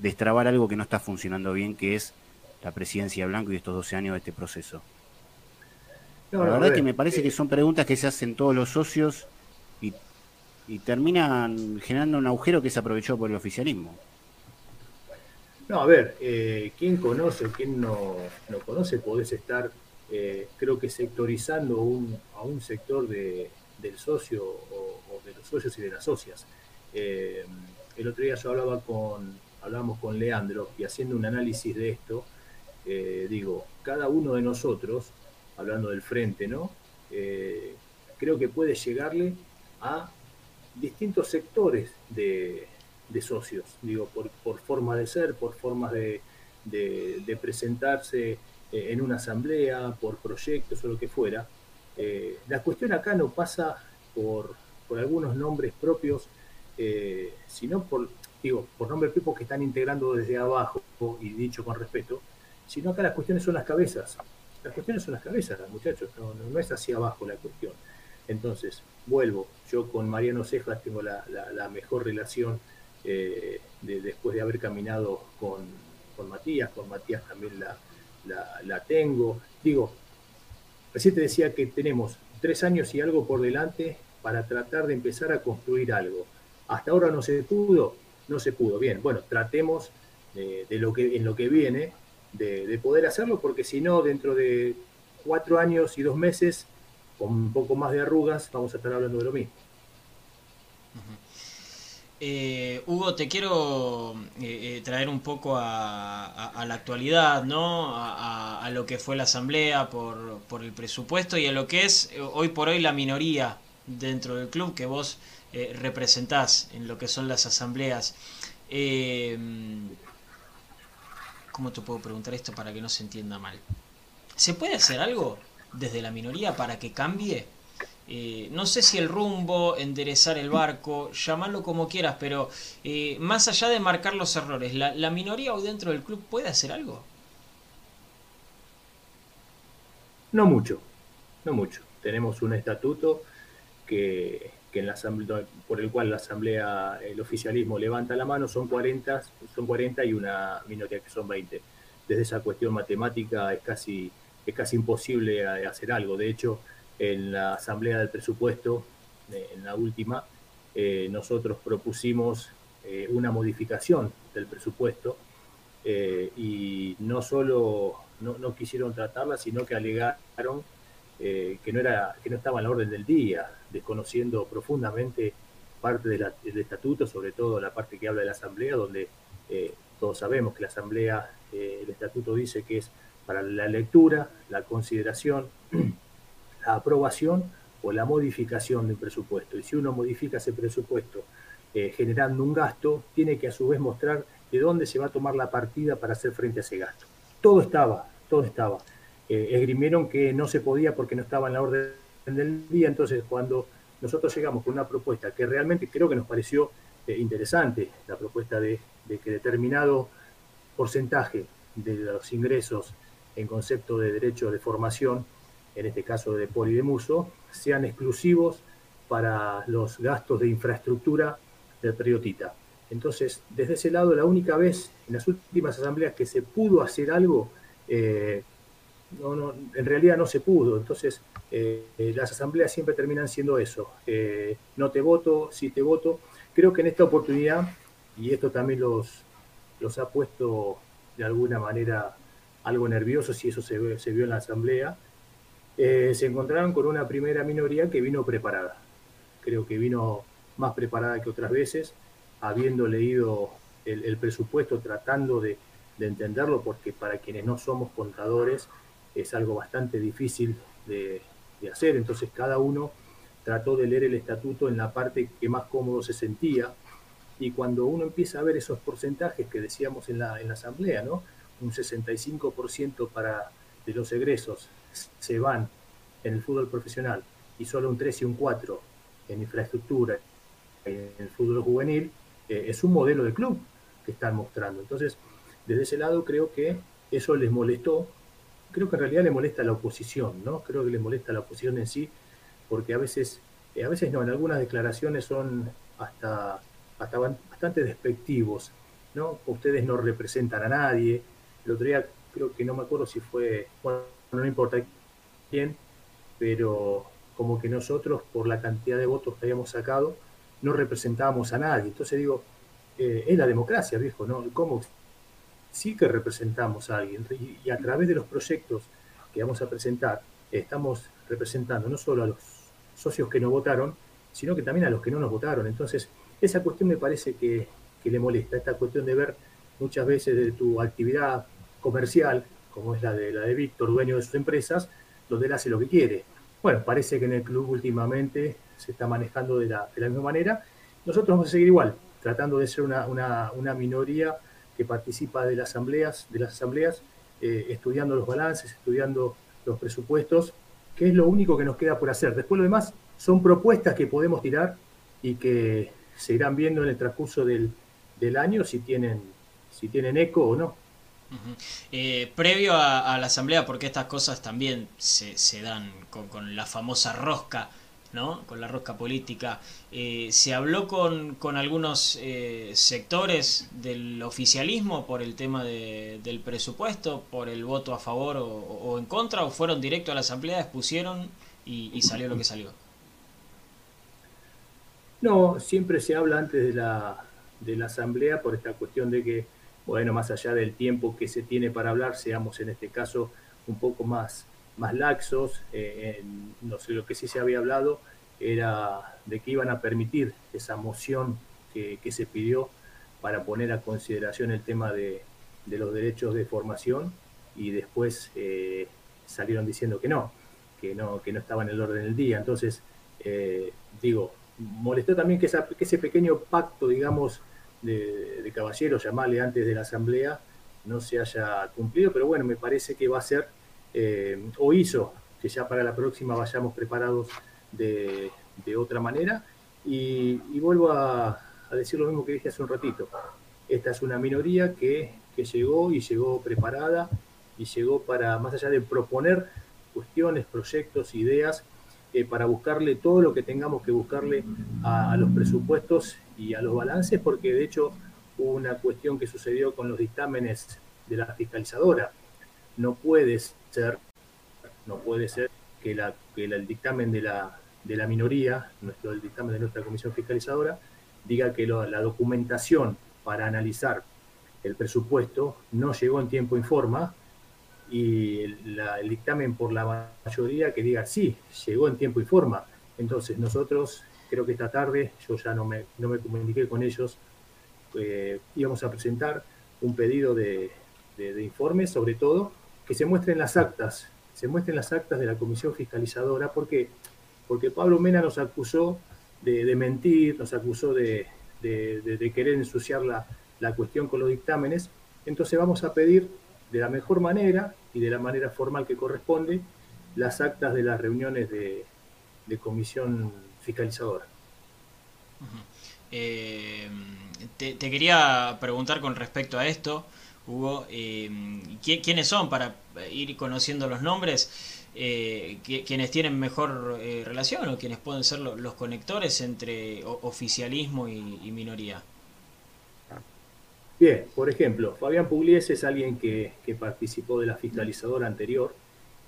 C: destrabar algo que no está funcionando bien, que es la presidencia Blanco y estos 12 años de este proceso. la verdad es que me parece que son preguntas que se hacen todos los socios y, y terminan generando un agujero que es aprovechado por el oficialismo.
E: No, a ver, eh, ¿quién conoce, quién no, no conoce? Podés estar, eh, creo que sectorizando a un sector de, del socio o, de los socios y de las socias. Eh, el otro día yo hablaba con, hablábamos con Leandro y haciendo un análisis de esto, digo, cada uno de nosotros, hablando del frente, ¿no? creo que puede llegarle a distintos sectores de, de socios, digo, por, por forma de ser, por formas de, de, presentarse eh, en una asamblea, por proyectos o lo que fuera. Eh, la cuestión acá no pasa por, por algunos nombres propios, eh, sino por, digo, por nombres propios que están integrando desde abajo, y dicho con respeto, sino acá las cuestiones son las cabezas. Las cuestiones son las cabezas, muchachos, no, no, es hacia abajo la cuestión. Entonces, vuelvo, yo con Mariano Cejas tengo la, mejor relación eh, después de haber caminado con, con, Matías, con Matías también la, la tengo. Digo, recién te decía que tenemos tres años y algo por delante para tratar de empezar a construir algo. Hasta ahora no se pudo, no se pudo. Bien, bueno, tratemos de, lo que, en lo que viene de, poder hacerlo, porque si no, dentro de cuatro años y dos meses, con un poco más de arrugas, vamos a estar hablando de lo mismo.
A: Eh, Hugo, te quiero eh, eh, traer un poco a, la actualidad, ¿no? A, lo que fue la asamblea por, por, el presupuesto y a lo que es hoy por hoy la minoría dentro del club que vos representás en lo que son las asambleas. ¿Cómo te puedo preguntar esto para que no se entienda mal? ¿Se puede hacer algo desde la minoría para que cambie? Eh, no sé si el rumbo, enderezar el barco, llamarlo como quieras, pero eh, más allá de marcar los errores, ¿la, ¿la minoría hoy dentro del club puede hacer algo?
E: No mucho, no mucho. Tenemos un estatuto que, en la asamblea, por el cual la asamblea, el oficialismo levanta la mano, son 40, son 40 y una minoría que son 20. Desde esa cuestión matemática es casi, es casi imposible hacer algo. De hecho, en la asamblea del presupuesto, eh, en la última, eh, nosotros propusimos eh, una modificación del presupuesto y no solo no, no, quisieron tratarla, sino que alegaron que, no era, que no estaba en la orden del día desconociendo profundamente parte del estatuto, sobre todo la parte que habla de la asamblea, donde todos sabemos que la asamblea, el estatuto dice que es para la lectura, la consideración, [clears throat] la aprobación o la modificación de un presupuesto. Y si uno modifica ese presupuesto eh, generando un gasto, tiene que a su vez mostrar de dónde se va a tomar la partida para hacer frente a ese gasto. Todo estaba, todo estaba. esgrimieron que no se podía porque no estaba en la orden del día. Entonces, cuando nosotros llegamos con una propuesta que realmente creo que nos pareció eh, interesante, la propuesta de, que determinado porcentaje de los ingresos en concepto de derecho de formación, en este caso de poli de muso, sean exclusivos para los gastos de infraestructura del periodita. Entonces, desde ese lado, la única vez en las últimas asambleas que se pudo hacer algo, eh, no, en realidad no se pudo. Entonces, eh, las asambleas siempre terminan siendo eso. Eh, no te voto, sí te voto. Creo que en esta oportunidad, y esto también los, los ha puesto de alguna manera algo nerviosos, y eso se, vio en la asamblea, eh, se encontraron con una primera minoría que vino preparada. Creo que vino más preparada que otras veces, habiendo leído el, presupuesto, tratando de, de entenderlo, porque para quienes no somos contadores es algo bastante difícil de, de hacer. Entonces cada uno trató de leer el estatuto en la parte que más cómodo se sentía. Y cuando uno empieza a ver esos porcentajes que decíamos en la, en la asamblea, ¿no? Un 65% para, de los egresos se van en el fútbol profesional y solo un 3 y un 4 en infraestructura en el fútbol juvenil, eh, es un modelo de club que están mostrando. Entonces, desde ese lado creo que eso les molestó creo que en realidad le molesta a la oposición, ¿no? Creo que le molesta a la oposición en sí, porque a veces, eh, a veces no, en algunas declaraciones son hasta, hasta bastante despectivos, ¿no? Ustedes no representan a nadie. El otro día creo que no me acuerdo si fue, bueno, no importa quién, pero como que nosotros, por la cantidad de votos que habíamos sacado, no representábamos a nadie. Entonces digo, eh, es la democracia, viejo, ¿no? ¿Cómo sí que representamos a alguien y, a través de los proyectos que vamos a presentar estamos representando no solo a los socios que nos votaron, sino que también a los que no nos votaron. Entonces, esa cuestión me parece que, le molesta, esta cuestión de ver muchas veces de tu actividad comercial, como es la de, la de Víctor, dueño de sus empresas, donde él hace lo que quiere. Bueno, parece que en el club últimamente se está manejando de la, de la misma manera. Nosotros vamos a seguir igual, tratando de ser una, una, una minoría que participa de las asambleas, de las asambleas eh, estudiando los balances, estudiando los presupuestos que es lo único que nos queda por hacer. Después lo demás son propuestas que podemos tirar y que se irán viendo en el transcurso del, año si tienen, si tienen eco o no.
A: Eh, previo a, la asamblea, porque estas cosas también se, se dan con, con, la famosa rosca ¿no? con la rosca política. Eh, ¿Se habló con, algunos eh, sectores del oficialismo por el tema de, del presupuesto, por el voto a favor o, en contra, o fueron directo a la asamblea, expusieron y, salió lo que salió?
E: No, siempre se habla antes de la, de la asamblea por esta cuestión de que, bueno, más allá del tiempo que se tiene para hablar, seamos en este caso un poco más más laxos. Eh, no sé, lo que sí se había hablado era de que iban a permitir esa moción que, se pidió para poner a consideración el tema de, los derechos de formación y después eh, salieron diciendo que no, que no, que no estaba en el orden del día. Entonces, eh, digo, molestó también que, ese pequeño pacto, digamos, de, de caballeros, llamarle antes de la asamblea, no se haya cumplido, pero bueno, me parece que va a ser eh, o hizo que ya para la próxima vayamos preparados de, otra manera. Y, vuelvo a, decir lo mismo que dije hace un ratito. Esta es una minoría que, llegó y llegó preparada y llegó para, más allá de proponer cuestiones, proyectos, ideas, eh, para buscarle todo lo que tengamos que buscarle a, los presupuestos y a los balances, porque de hecho hubo una cuestión que sucedió con los dictámenes de la fiscalizadora. No puedes ser, no puede ser que, el dictamen de la, de la minoría, nuestro, el dictamen de nuestra comisión fiscalizadora, diga que la documentación para analizar el presupuesto no llegó en tiempo y forma y el, dictamen por la mayoría que diga sí, llegó en tiempo y forma. Entonces nosotros, creo que esta tarde, yo ya no me, no me comuniqué con ellos, eh, íbamos a presentar un pedido de, de, de informes, sobre todo, que se muestren las actas, se muestren las actas de la comisión fiscalizadora, porque porque Pablo Mena nos acusó de, mentir, nos acusó de, querer ensuciar la, cuestión con los dictámenes, entonces vamos a pedir de la mejor manera y de la manera formal que corresponde las actas de las reuniones de, comisión fiscalizadora.
A: Eh, te, quería preguntar con respecto a esto. Hugo, eh, ¿quiénes son para ir conociendo los nombres? Eh, quienes tienen mejor eh, relación o quienes pueden ser los conectores entre oficialismo y, minoría.
E: Bien, por ejemplo, Fabián Pugliese es alguien que, participó de la fiscalizadora anterior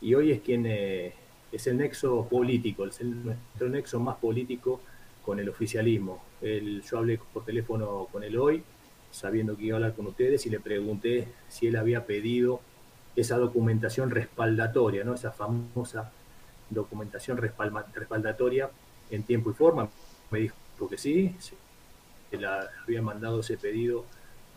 E: y hoy es quien es el nexo político, es el, nuestro nexo más político con el oficialismo. yo hablé por teléfono con él hoy sabiendo que iba a hablar con ustedes y le pregunté si él había pedido esa documentación respaldatoria, ¿no? esa famosa documentación respaldatoria en tiempo y forma. Me dijo que sí, que la, habían mandado ese pedido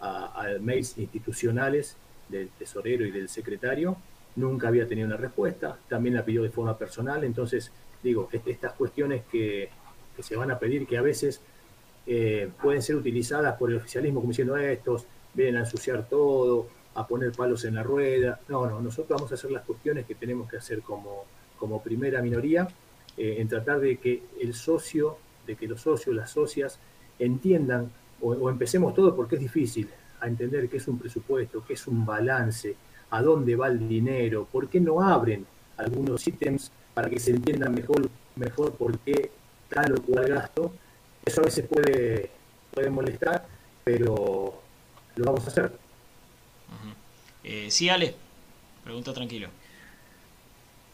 E: a, mails institucionales del tesorero y del secretario. Nunca había tenido una respuesta, también la pidió de forma personal. Entonces, digo, estas cuestiones que, que se van a pedir, que a veces eh, pueden ser utilizadas por el oficialismo como diciendo estos vienen a ensuciar todo, a poner palos en la rueda. No, no, nosotros vamos a hacer las cuestiones que tenemos que hacer como, como primera minoría, eh, en tratar de que el socio, de que los socios, las socias, entiendan, o, empecemos todo porque es difícil, a entender qué es un presupuesto, qué es un balance, a dónde va el dinero, por qué no abren algunos ítems para que se entienda mejor, mejor por qué tal o cual gasto eso a veces puede, puede molestar, pero lo vamos a hacer.
A: Eh, sí, Ale, pregunta tranquilo.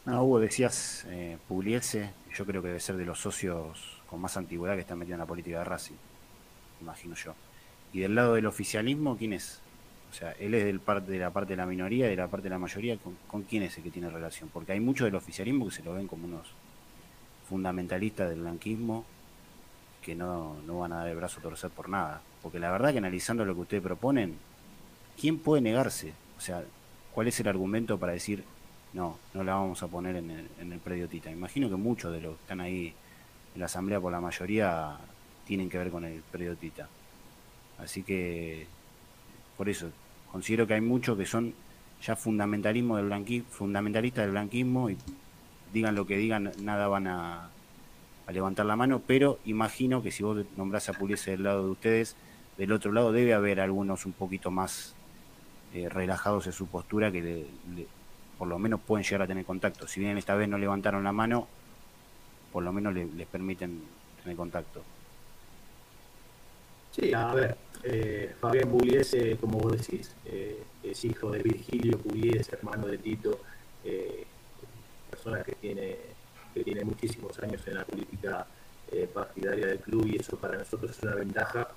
C: No, Hugo, decías eh, Pugliese, yo creo que debe ser de los socios con más antigüedad que están metidos en la política de Racing, imagino yo. Y del lado del oficialismo, ¿quién es? O sea, él es del parte de la parte de la minoría, de la parte de la mayoría, ¿con, ¿con quién es el que tiene relación? Porque hay muchos del oficialismo que se lo ven como unos fundamentalistas del blanquismo que no, no van a dar el brazo a torcer por nada. Porque la verdad que analizando lo que ustedes proponen, ¿quién puede negarse? O sea, ¿cuál es el argumento para decir, no, no la vamos a poner en el, en el predio Tita? Imagino que muchos de los que están ahí en la asamblea por la mayoría tienen que ver con el predio Tita. Así que, por eso, considero que hay muchos que son ya fundamentalismo del blanquismo, fundamentalistas del blanquismo y digan lo que digan, nada van a, levantar la mano, pero imagino que si vos nombrás a Puliese del lado de ustedes, del otro lado debe haber algunos un poquito más eh, relajados en su postura que por lo menos pueden llegar a tener contacto. Si bien esta vez no levantaron la mano, por lo menos les permiten tener contacto.
E: Sí, a ver, eh, Fabián Pugliese, como vos decís, eh, es hijo de Virgilio Pugliese, hermano de Tito, eh, persona que tiene, que tiene muchísimos años en la política partidaria del club y eso para nosotros es una ventaja,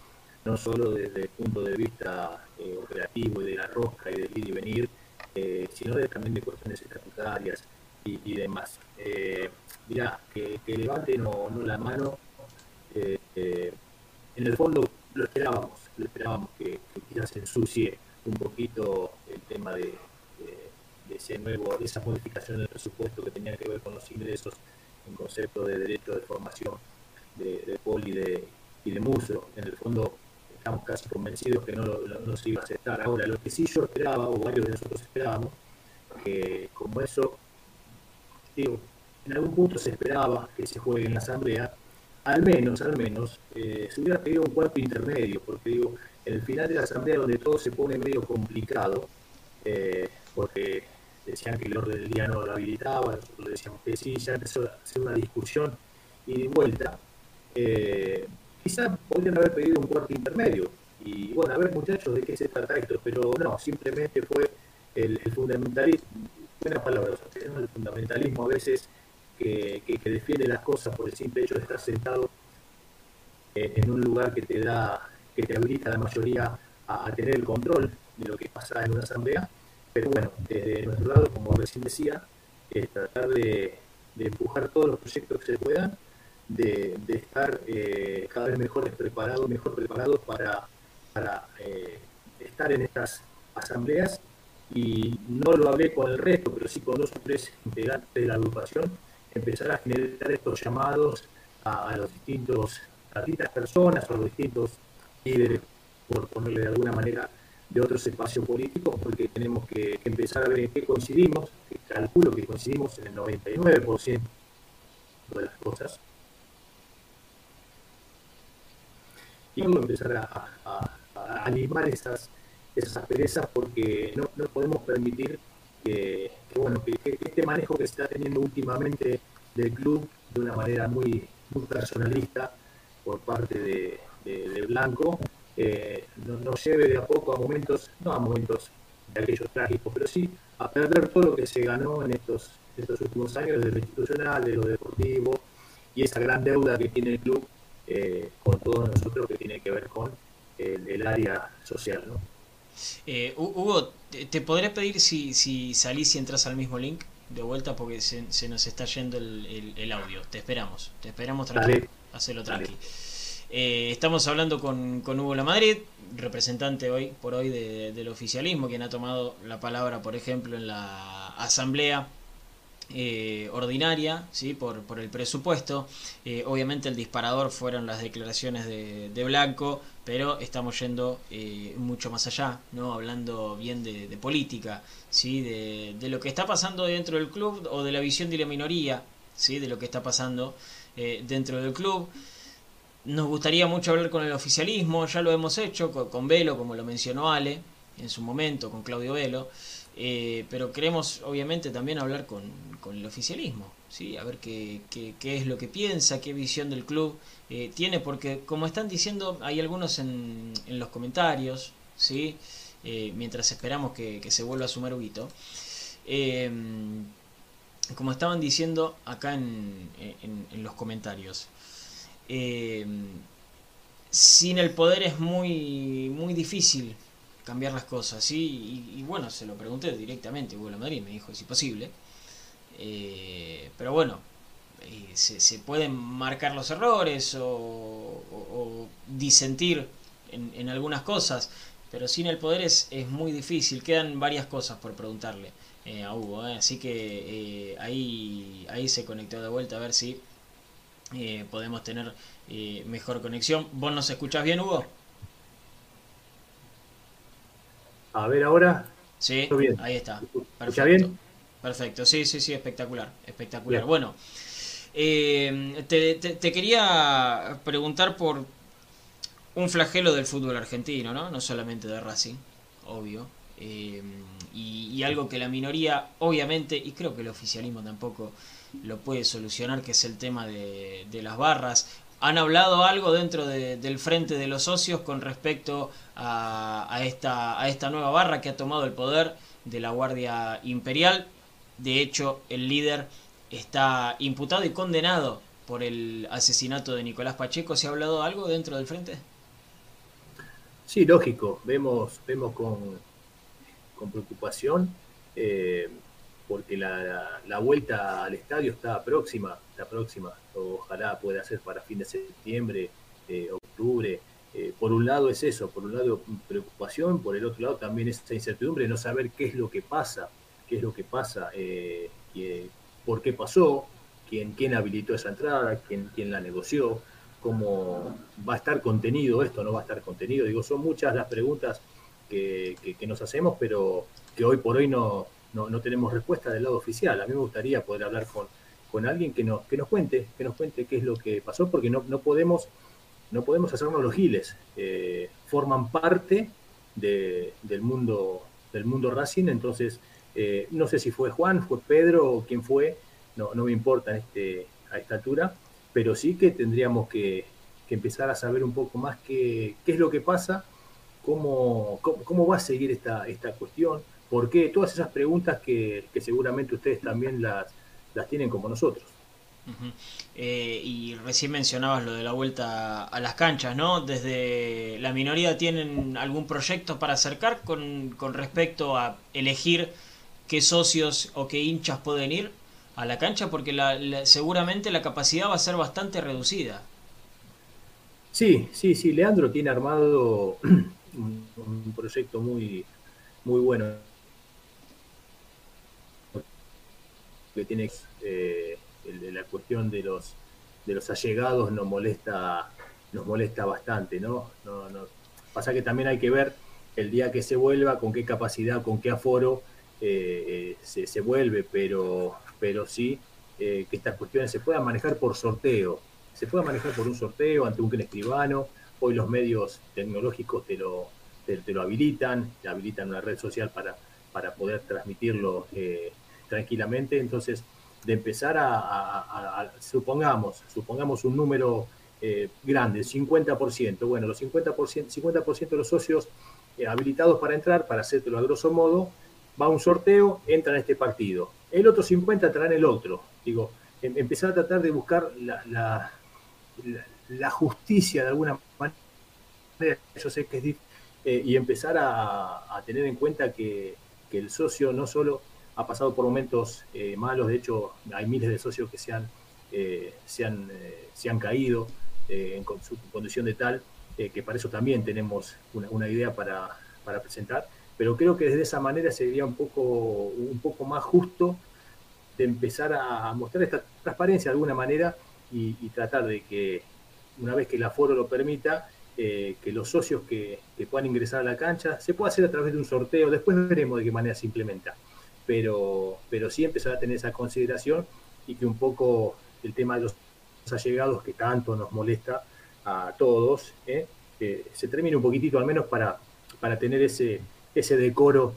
E: no solo desde el punto de vista operativo y de la rosca y del ir y venir, sino también de cuestiones estatutarias y, demás. mirá, que, que levante no, no la mano, en el fondo lo esperábamos, lo esperábamos que, quizás ensucie un poquito el tema de, ese nuevo, esa modificación del presupuesto que tenía que ver con los ingresos en concepto de derecho de formación de, Poli de, y de Muso. En el fondo estamos casi convencidos que no, no, se iba a aceptar. Ahora, lo que sí yo esperaba, o varios de nosotros esperábamos, que como eso, digo, en algún punto se esperaba que se juegue en la Asamblea, al menos, al menos, eh, se hubiera pedido un cuarto intermedio, porque digo, en el final de la asamblea donde todo se pone medio complicado, eh, porque decían que el orden del día no lo habilitaba, nosotros decíamos que sí, ya empezó a hacer una discusión y de vuelta, eh, quizás podrían haber pedido un cuarto intermedio. Y bueno, a ver muchachos, ¿de qué se trata esto? Pero no, simplemente fue el, fundamentalismo, buena palabra, el fundamentalismo a veces que, defiende las cosas por el simple hecho de estar sentado en un lugar que te da, que te habilita la mayoría a, tener el control de lo que pasa en una asamblea. Pero bueno, desde nuestro lado, como recién decía, tratar de, empujar todos los proyectos que se puedan, de, estar eh, cada vez mejor preparados, mejor preparados para, eh, estar en estas asambleas y no lo hablé con el resto, pero sí con dos o tres integrantes de la agrupación, empezar a generar estos llamados a, los distintos, a distintas personas a los distintos líderes, por ponerle de alguna manera, de otros espacios políticos, porque tenemos que, empezar a ver en qué coincidimos, que calculo que coincidimos en el 99% de las cosas, y empezar a, animar esas, esas asperezas porque no, no podemos permitir que, bueno, que, este manejo que se está teniendo últimamente del club de una manera muy, muy personalista por parte de, Blanco eh, nos, lleve de a poco a momentos, no a momentos de aquellos trágicos, pero sí a perder todo lo que se ganó en estos, estos últimos años de lo institucional, de lo deportivo y esa gran deuda que tiene el club eh, con todos nosotros que tiene que ver con el, el área social. ¿no?
A: Eh, Hugo, ¿te, podré pedir si, si salís y entras al mismo link de vuelta porque se, nos está yendo el, audio? Te esperamos, te esperamos tranquilo. Hacelo tranquilo. Eh, estamos hablando con, con Hugo La Madrid, representante hoy por hoy del oficialismo, quien ha tomado la palabra, por ejemplo, en la asamblea eh, ordinaria ¿sí? por, el presupuesto. Eh, obviamente el disparador fueron las declaraciones de, Blanco, pero estamos yendo eh, mucho más allá, ¿no? hablando bien de, política, ¿sí? De, lo que está pasando dentro del club o de la visión de la minoría, ¿sí? de lo que está pasando dentro del club. Nos gustaría mucho hablar con el oficialismo, ya lo hemos hecho con Velo, como lo mencionó Ale en su momento, con Claudio Velo. Eh, pero queremos obviamente también hablar con, el oficialismo, ¿sí? a ver qué, qué, es lo que piensa, qué visión del club eh, tiene, porque como están diciendo, hay algunos en, en los comentarios, ¿sí? Eh, mientras esperamos que, se vuelva a sumar Huguito, como estaban diciendo acá en, en los comentarios, sin el poder es muy, muy difícil cambiar las cosas. ¿sí? Y, bueno, se lo pregunté directamente, Hugo Madrid me dijo, es imposible. Eh, pero bueno, eh, se, pueden marcar los errores o, disentir en, algunas cosas, pero sin el poder es, es, muy difícil. Quedan varias cosas por preguntarle eh, a Hugo, así que ahí, ahí se conectó de vuelta a ver si podemos tener mejor conexión. ¿Vos nos escuchás bien, Hugo?
E: A ver ahora.
A: Sí, ahí está.
E: Perfecto. bien?
A: Perfecto, sí, sí, sí, espectacular, espectacular. Bueno, eh, te, quería preguntar por un flagelo del fútbol argentino, ¿no? No solamente de Racing, obvio. Eh, y, algo que la minoría, obviamente, y creo que el oficialismo tampoco lo puede solucionar, que es el tema de, las barras. ¿Han hablado algo dentro del frente de los socios con respecto a, esta, nueva barra que ha tomado el poder de la Guardia Imperial? De hecho, el líder está imputado y condenado por el asesinato de Nicolás Pacheco. ¿Se ha hablado algo dentro del frente?
E: Sí, lógico. Vemos, vemos con, con preocupación eh, porque la, la, vuelta al estadio está próxima, está próxima. Ojalá pueda ser para fin de septiembre, eh, octubre. Eh, por un lado es eso, por un lado preocupación, por el otro lado también esa incertidumbre, no saber qué es lo que pasa qué es lo que pasa, eh, por qué pasó, quién, quién habilitó esa entrada, quién, quién la negoció, cómo va a estar contenido esto, no va a estar contenido. Digo, son muchas las preguntas que, nos hacemos, pero que hoy por hoy no, no, tenemos respuesta del lado oficial. A mí me gustaría poder hablar con, con alguien que nos, que nos cuente, que nos cuente qué es lo que pasó, porque no, no podemos, no podemos hacernos los giles. Eh, forman parte de, del mundo del mundo Racing, entonces eh, no sé si fue Juan, fue Pedro o quién fue, no, no me importa este, a esta altura, pero sí que tendríamos que, empezar a saber un poco más qué, qué es lo que pasa, cómo, cómo, va a seguir esta, esta cuestión, por qué, todas esas preguntas que, seguramente ustedes también las, las tienen como nosotros.
A: Eh, y recién mencionabas lo de la vuelta a las canchas, ¿no? Desde la minoría tienen algún proyecto para acercar con, con respecto a elegir qué socios o qué hinchas pueden ir a la cancha porque seguramente la capacidad va a ser bastante reducida.
E: Sí, sí, sí, Leandro tiene armado [clears throat] un, proyecto muy, muy bueno que tiene eh, la cuestión de los de los allegados nos molesta nos molesta bastante, ¿no? Pasa que también hay que ver el día que se vuelva, con qué capacidad, con qué aforo eh, se, se, vuelve, pero, pero sí eh, que estas cuestiones se puedan manejar por sorteo, se puedan manejar por un sorteo ante un escribano, hoy los medios tecnológicos te lo, te, lo habilitan, te habilitan una red social para, para poder transmitirlo eh, tranquilamente, entonces de empezar a, supongamos, supongamos un número grande, 50%, bueno, los 50%, 50 de los socios habilitados para entrar, para hacértelo a grosso modo, va a un sorteo, entra en este partido. El otro 50 entrará en el otro. Digo, em, empezar a tratar de buscar la, la, justicia de alguna manera, yo sé que es difícil, eh, y empezar a, tener en cuenta que, el socio no solo ha pasado por momentos eh, malos, de hecho hay miles de socios que se han, eh, se han, se han caído en su condición de tal, que para eso también tenemos una, idea para, presentar, pero creo que desde esa manera sería un poco, un poco más justo de empezar a mostrar esta transparencia de alguna manera y, tratar de que una vez que el aforo lo permita, eh, que los socios que, puedan ingresar a la cancha se pueda hacer a través de un sorteo, después veremos de qué manera se implementa, pero, pero sí empezar a tener esa consideración y que un poco el tema de los allegados que tanto nos molesta a todos, eh, se termine un poquitito al menos para, para tener ese, ese decoro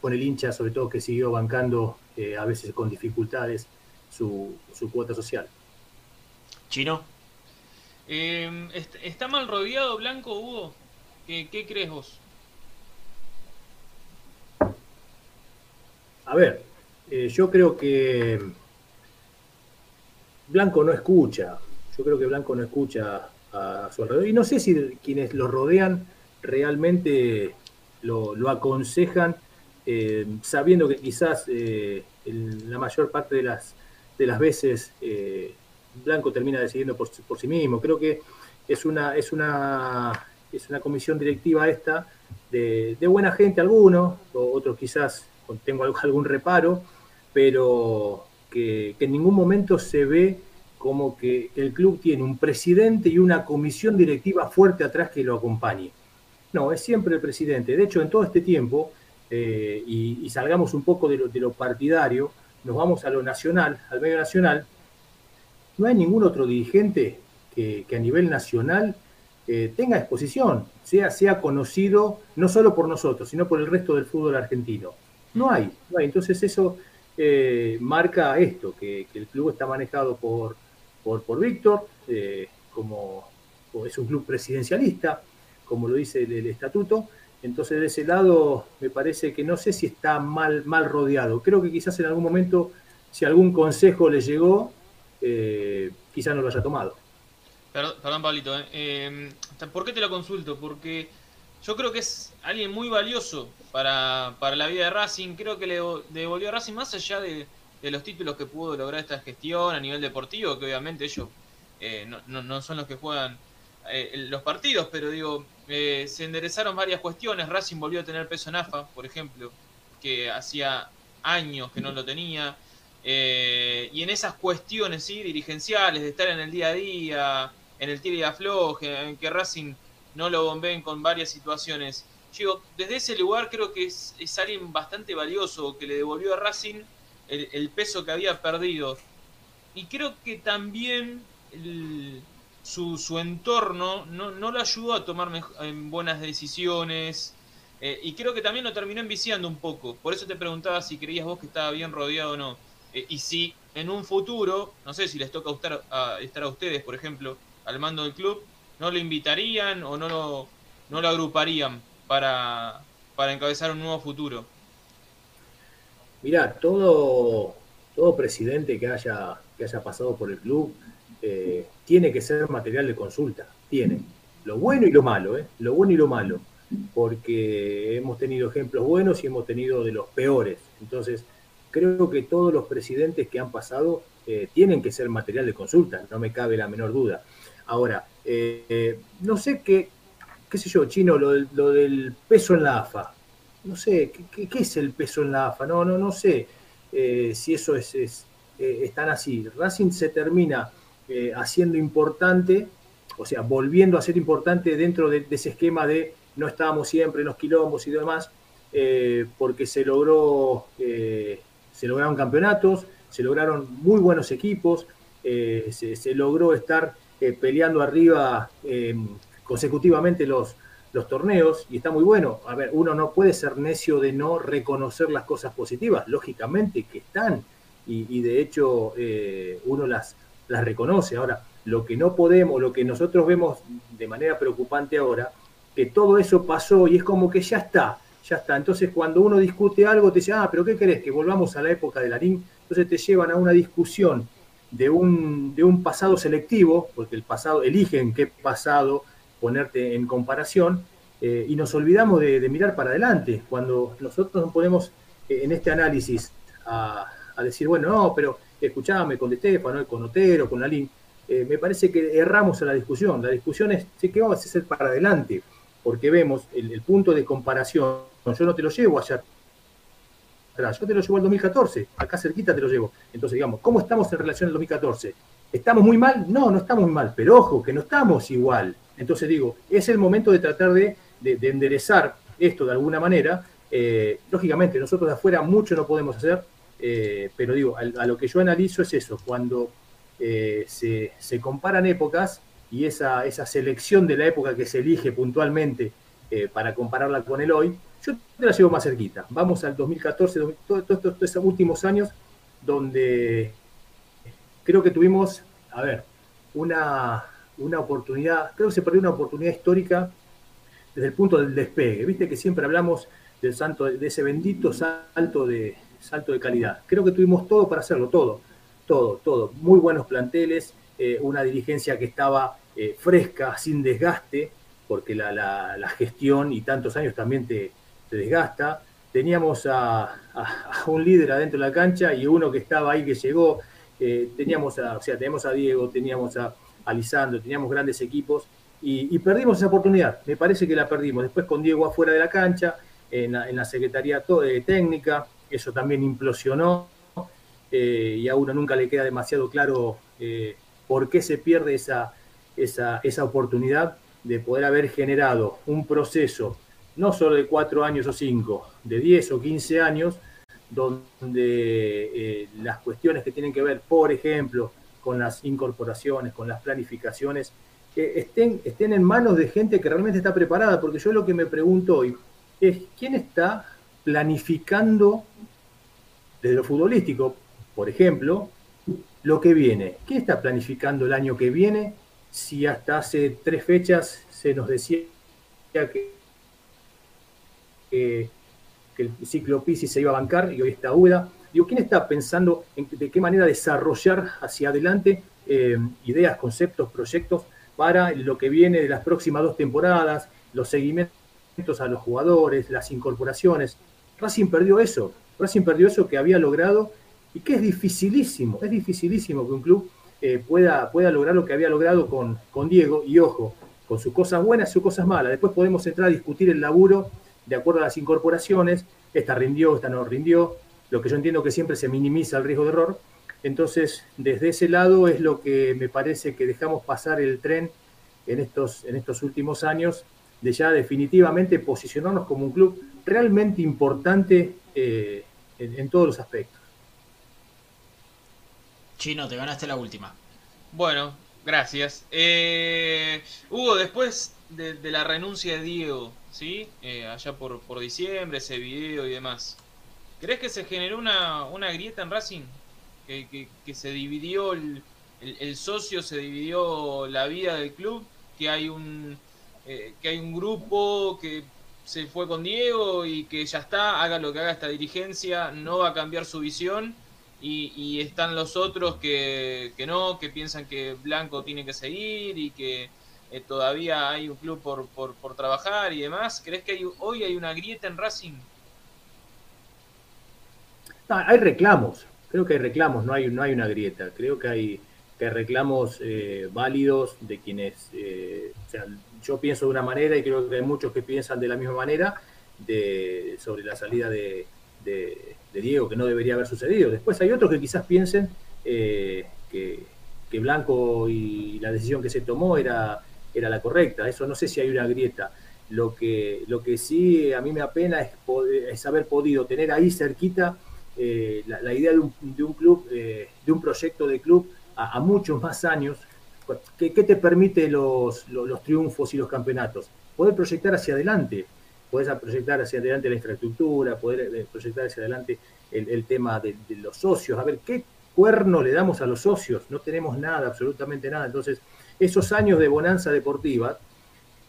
E: con el hincha, sobre todo que siguió bancando eh, a veces con dificultades su, cuota social.
A: Chino.
B: Em, ¿Está mal rodeado Blanco, Hugo? ¿Qué, crees vos?
E: A ver, eh, yo creo que Blanco no escucha. Yo creo que Blanco no escucha a su alrededor. Y no sé si quienes lo rodean realmente lo, aconsejan eh, sabiendo que quizás eh, la mayor parte de las, de las veces Blanco termina decidiendo por, por, sí mismo. Creo que es una, es una, es una comisión directiva esta de, buena gente, algunos, otros quizás tengo algún reparo, pero que, en ningún momento se ve como que el club tiene un presidente y una comisión directiva fuerte atrás que lo acompañe. No, es siempre el presidente. De hecho, en todo este tiempo, eh, y, salgamos un poco de lo, partidario, nos vamos a lo nacional, al medio nacional, no hay ningún otro dirigente que, a nivel nacional eh, tenga exposición, sea conocido no solo por nosotros, sino por el resto del fútbol argentino. No hay, no hay. Entonces eso eh, marca esto, que, el club está manejado por, por, Víctor, como es un club presidencialista, como lo dice el estatuto, entonces, de ese lado, me parece que no sé si está mal, mal rodeado. Creo que quizás en algún momento, si algún consejo le llegó, eh, quizás no lo haya tomado.
B: Perdón, Pablito. ¿eh? Em, por qué te lo consulto? Porque yo creo que es alguien muy valioso para, la vida de Racing. Creo que le devolvió a Racing más allá de, los títulos que pudo lograr esta gestión a nivel deportivo, que obviamente ellos eh, no, no, son los que juegan los partidos, pero digo, eh, se enderezaron varias cuestiones. Racing volvió a tener peso en AFA, por ejemplo, que hacía años que no lo tenía. Eh, y en esas cuestiones ¿sí? dirigenciales, de estar en el día a día, en el tiro y afloje, en que Racing no lo bombeen con varias situaciones. Digo, desde ese lugar creo que es, alguien bastante valioso, que le devolvió a Racing el, peso que había perdido. Y creo que también su, su entorno no, no, lo ayudó a tomar en buenas decisiones. Eh, y creo que también lo terminó enviciando un poco. Por eso te preguntaba si creías vos que estaba bien rodeado o no. Eh, y si en un futuro, no sé si les toca estar a, estar a ustedes, por ejemplo, al mando del club, ¿no lo invitarían o no lo, no lo agruparían para, para encabezar un nuevo futuro?
E: Mirá, todo, todo presidente que haya, que haya pasado por el club eh, tiene que ser material de consulta, tiene. Lo bueno y lo malo, ¿eh? Lo bueno y lo malo, porque hemos tenido ejemplos buenos y hemos tenido de los peores. Entonces, creo que todos los presidentes que han pasado eh, tienen que ser material de consulta, no me cabe la menor duda. Ahora, eh, no sé qué, qué sé yo, Chino, lo del, peso en la AFA. No sé, ¿qué, es el peso en la AFA? No, no, no sé si eso es, es, es tan así. Racing se termina eh, haciendo importante, o sea, volviendo a ser importante dentro de, ese esquema de no estábamos siempre en los quilombos y demás, eh, porque se logró, eh, se lograron campeonatos, se lograron muy buenos equipos, se, logró estar peleando arriba consecutivamente los, los torneos y está muy bueno. A ver, uno no puede ser necio de no reconocer las cosas positivas, lógicamente que están y, de hecho uno las, las reconoce. Ahora, lo que no podemos, lo que nosotros vemos de manera preocupante ahora, que todo eso pasó y es como que ya está, ya está. Entonces, cuando uno discute algo, te dice, ah, pero ¿qué querés? Que volvamos a la época de Larín. Entonces te llevan a una discusión de un, de un pasado selectivo, porque el pasado, eligen qué pasado ponerte en comparación, eh, y nos olvidamos de, mirar para adelante. Cuando nosotros nos ponemos eh, en este análisis a, a decir, bueno, no, pero escuchame con De Stefano, con Otero, con Alín, eh, me parece que erramos en la discusión. La discusión es, ¿qué vamos a hacer para adelante? Porque vemos el, punto de comparación, yo no te lo llevo allá atrás, yo te lo llevo al 2014, acá cerquita te lo llevo. Entonces, digamos, ¿cómo estamos en relación al 2014? ¿Estamos muy mal? No, no estamos mal, pero ojo, que no estamos igual. Entonces digo, es el momento de tratar de, enderezar esto de alguna manera. Eh, lógicamente, nosotros de afuera mucho no podemos hacer, eh, pero digo, a, lo que yo analizo es eso, cuando eh, se, comparan épocas y esa, selección de la época que se elige puntualmente para compararla con el hoy, yo te la llevo más cerquita. Vamos al 2014, todos estos últimos años, donde creo que tuvimos, a ver, una, una oportunidad, creo que se perdió una oportunidad histórica desde el punto del despegue. Viste que siempre hablamos del santo, de ese bendito salto de, salto de calidad. Creo que tuvimos todo para hacerlo, todo, todo, todo. Muy buenos planteles, eh, una dirigencia que estaba eh, fresca, sin desgaste, porque la, gestión y tantos años también te, desgasta. Teníamos a, un líder adentro de la cancha y uno que estaba ahí que llegó. Eh, teníamos a, o sea, teníamos a Diego, teníamos a, Lisandro, teníamos grandes equipos y, perdimos esa oportunidad. Me parece que la perdimos. Después con Diego afuera de la cancha, en la, en la Secretaría Técnica, eso también implosionó eh, y a uno nunca le queda demasiado claro eh, por qué se pierde esa, esa, esa, oportunidad de poder haber generado un proceso no solo de cuatro años o cinco, de 10 o 15 años, donde eh, las cuestiones que tienen que ver, por ejemplo, con las incorporaciones, con las planificaciones, estén, estén en manos de gente que realmente está preparada, porque yo lo que me pregunto hoy es, ¿quién está planificando desde lo futbolístico, por ejemplo, lo que viene? ¿Quién está planificando el año que viene si hasta hace tres fechas se nos decía que, que, el ciclo Pisces se iba a bancar y hoy está UDA? Digo, ¿quién está pensando en de qué manera desarrollar hacia adelante eh, ideas, conceptos, proyectos para lo que viene de las próximas dos temporadas, los seguimientos a los jugadores, las incorporaciones? Racing perdió eso, Racing perdió eso que había logrado y que es dificilísimo, es dificilísimo que un club eh, pueda, pueda lograr lo que había logrado con, con Diego y ojo, con sus cosas buenas y sus cosas malas. Después podemos entrar a discutir el laburo de acuerdo a las incorporaciones, esta rindió, esta no rindió, lo que yo entiendo que siempre se minimiza el riesgo de error. Entonces, desde ese lado es lo que me parece que dejamos pasar el tren en estos, en estos últimos años, de ya definitivamente posicionarnos como un club realmente importante eh, en, todos los aspectos.
A: Chino, te ganaste la última.
B: Bueno, gracias. Eh, Hugo, después de, la renuncia de Diego, ¿sí? Eh, allá por, por diciembre, ese video y demás, ¿Crees que se generó una, una grieta en Racing? Que, que, se dividió el, el, socio, se dividió la vida del club, que hay un eh, que hay un grupo que se fue con Diego y que ya está, haga lo que haga esta dirigencia, no va a cambiar su visión. Y, y están los otros que, que, no, que piensan que Blanco tiene que seguir y que eh, todavía hay un club por, por, por, trabajar y demás. ¿Crees que hoy hay una grieta en Racing?
E: Hay reclamos, creo que hay reclamos, no hay, no hay una grieta. Creo que hay, que reclamos eh, válidos de quienes, eh, o sea, yo pienso de una manera y creo que hay muchos que piensan de la misma manera de, sobre la salida de, Diego, que no debería haber sucedido. Después hay otros que quizás piensen eh, que, Blanco y la decisión que se tomó era, era la correcta. Eso no sé si hay una grieta. Lo que, lo que sí a mí me apena es, es haber podido tener ahí cerquita eh, la, idea de un, club, eh, de un proyecto de club a, muchos más años, ¿qué, te permite los, triunfos y los campeonatos? Poder proyectar hacia adelante, poder proyectar hacia adelante la infraestructura, poder eh, proyectar hacia adelante el, tema de, los socios, a ver qué cuerno le damos a los socios, no tenemos nada, absolutamente nada. Entonces, esos años de bonanza deportiva,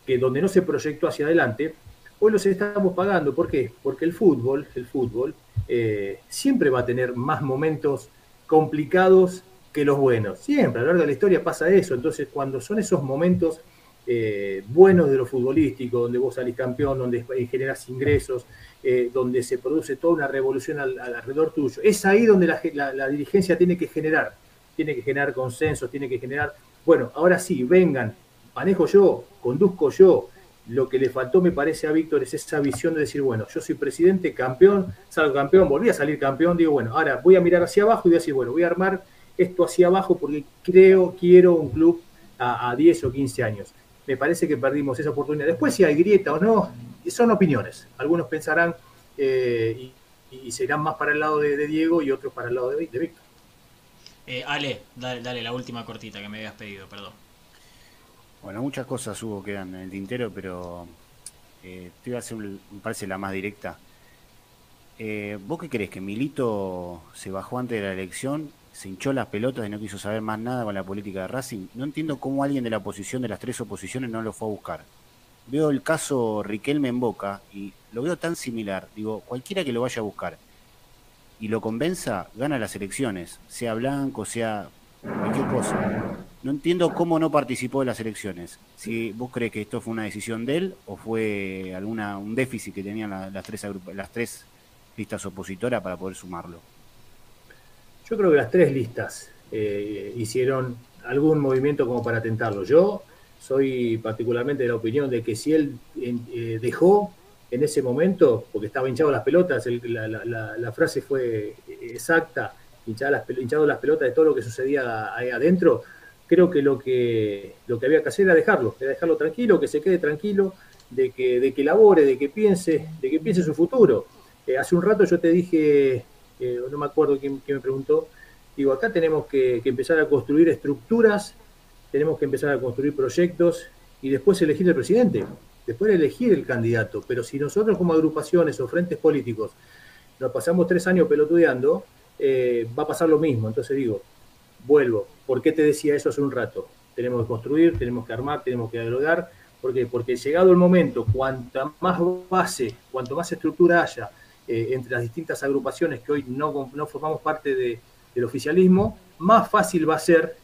E: que donde no se proyectó hacia adelante, hoy los estamos pagando. ¿Por qué? Porque el fútbol, el fútbol, eh, siempre va a tener más momentos complicados que los buenos. Siempre, a lo largo de la historia pasa eso. Entonces, cuando son esos momentos eh, buenos de lo futbolístico, donde vos salís campeón, donde generas ingresos, eh, donde se produce toda una revolución alrededor tuyo, es ahí donde la, dirigencia tiene que generar, tiene que generar consensos, tiene que generar, bueno, ahora sí, vengan, manejo yo, conduzco yo, lo que le faltó, me parece, a Víctor es esa visión de decir, bueno, yo soy presidente, campeón, salgo campeón, volví a salir campeón, digo, bueno, ahora voy a mirar hacia abajo y voy a decir, bueno, voy a armar esto hacia abajo porque creo, quiero un club a, 10 o 15 años. Me parece que perdimos esa oportunidad. Después, si hay grieta o no, son opiniones. Algunos pensarán eh, y, se irán más para el lado de, Diego y otros para el lado de, Víctor.
A: Eh, Ale, dale, dale la última cortita que me habías pedido, perdón.
C: Bueno, muchas cosas hubo quedan en el tintero, pero eh, te iba a hacer, me parece, la más directa. Eh, ¿Vos qué crees? ¿Que Milito se bajó antes de la elección, se hinchó las pelotas y no quiso saber más nada con la política de Racing? No entiendo cómo alguien de la oposición, de las tres oposiciones, no lo fue a buscar. Veo el caso Riquelme en Boca y lo veo tan similar. Digo, cualquiera que lo vaya a buscar y lo convenza, gana las elecciones, sea blanco, sea cualquier cosa. No entiendo cómo no participó de las elecciones. Si vos crees que esto fue una decisión de él o fue alguna un déficit que tenían las tres las tres listas opositoras para poder sumarlo.
E: Yo creo que las tres listas eh, hicieron algún movimiento como para tentarlo. Yo soy particularmente de la opinión de que si él eh, dejó en ese momento, porque estaba hinchado las pelotas, la, frase fue exacta, hinchado las, pelotas de todo lo que sucedía ahí adentro, creo que lo que, lo que había que hacer era dejarlo, era dejarlo tranquilo, que se quede tranquilo, de que, de que labore, de que piense, de que piense su futuro. Eh, hace un rato yo te dije, eh, no me acuerdo quién, me preguntó, digo, acá tenemos que, empezar a construir estructuras, tenemos que empezar a construir proyectos y después elegir el presidente, después elegir el candidato. Pero si nosotros como agrupaciones o frentes políticos nos pasamos tres años pelotudeando, eh, va a pasar lo mismo. Entonces digo, vuelvo, ¿por qué te decía eso hace un rato? Tenemos que construir, tenemos que armar, tenemos que dialogar. ¿Por qué? Porque llegado el momento, cuanta más base, cuanto más estructura haya eh, entre las distintas agrupaciones que hoy no, no formamos parte del oficialismo, más fácil va a ser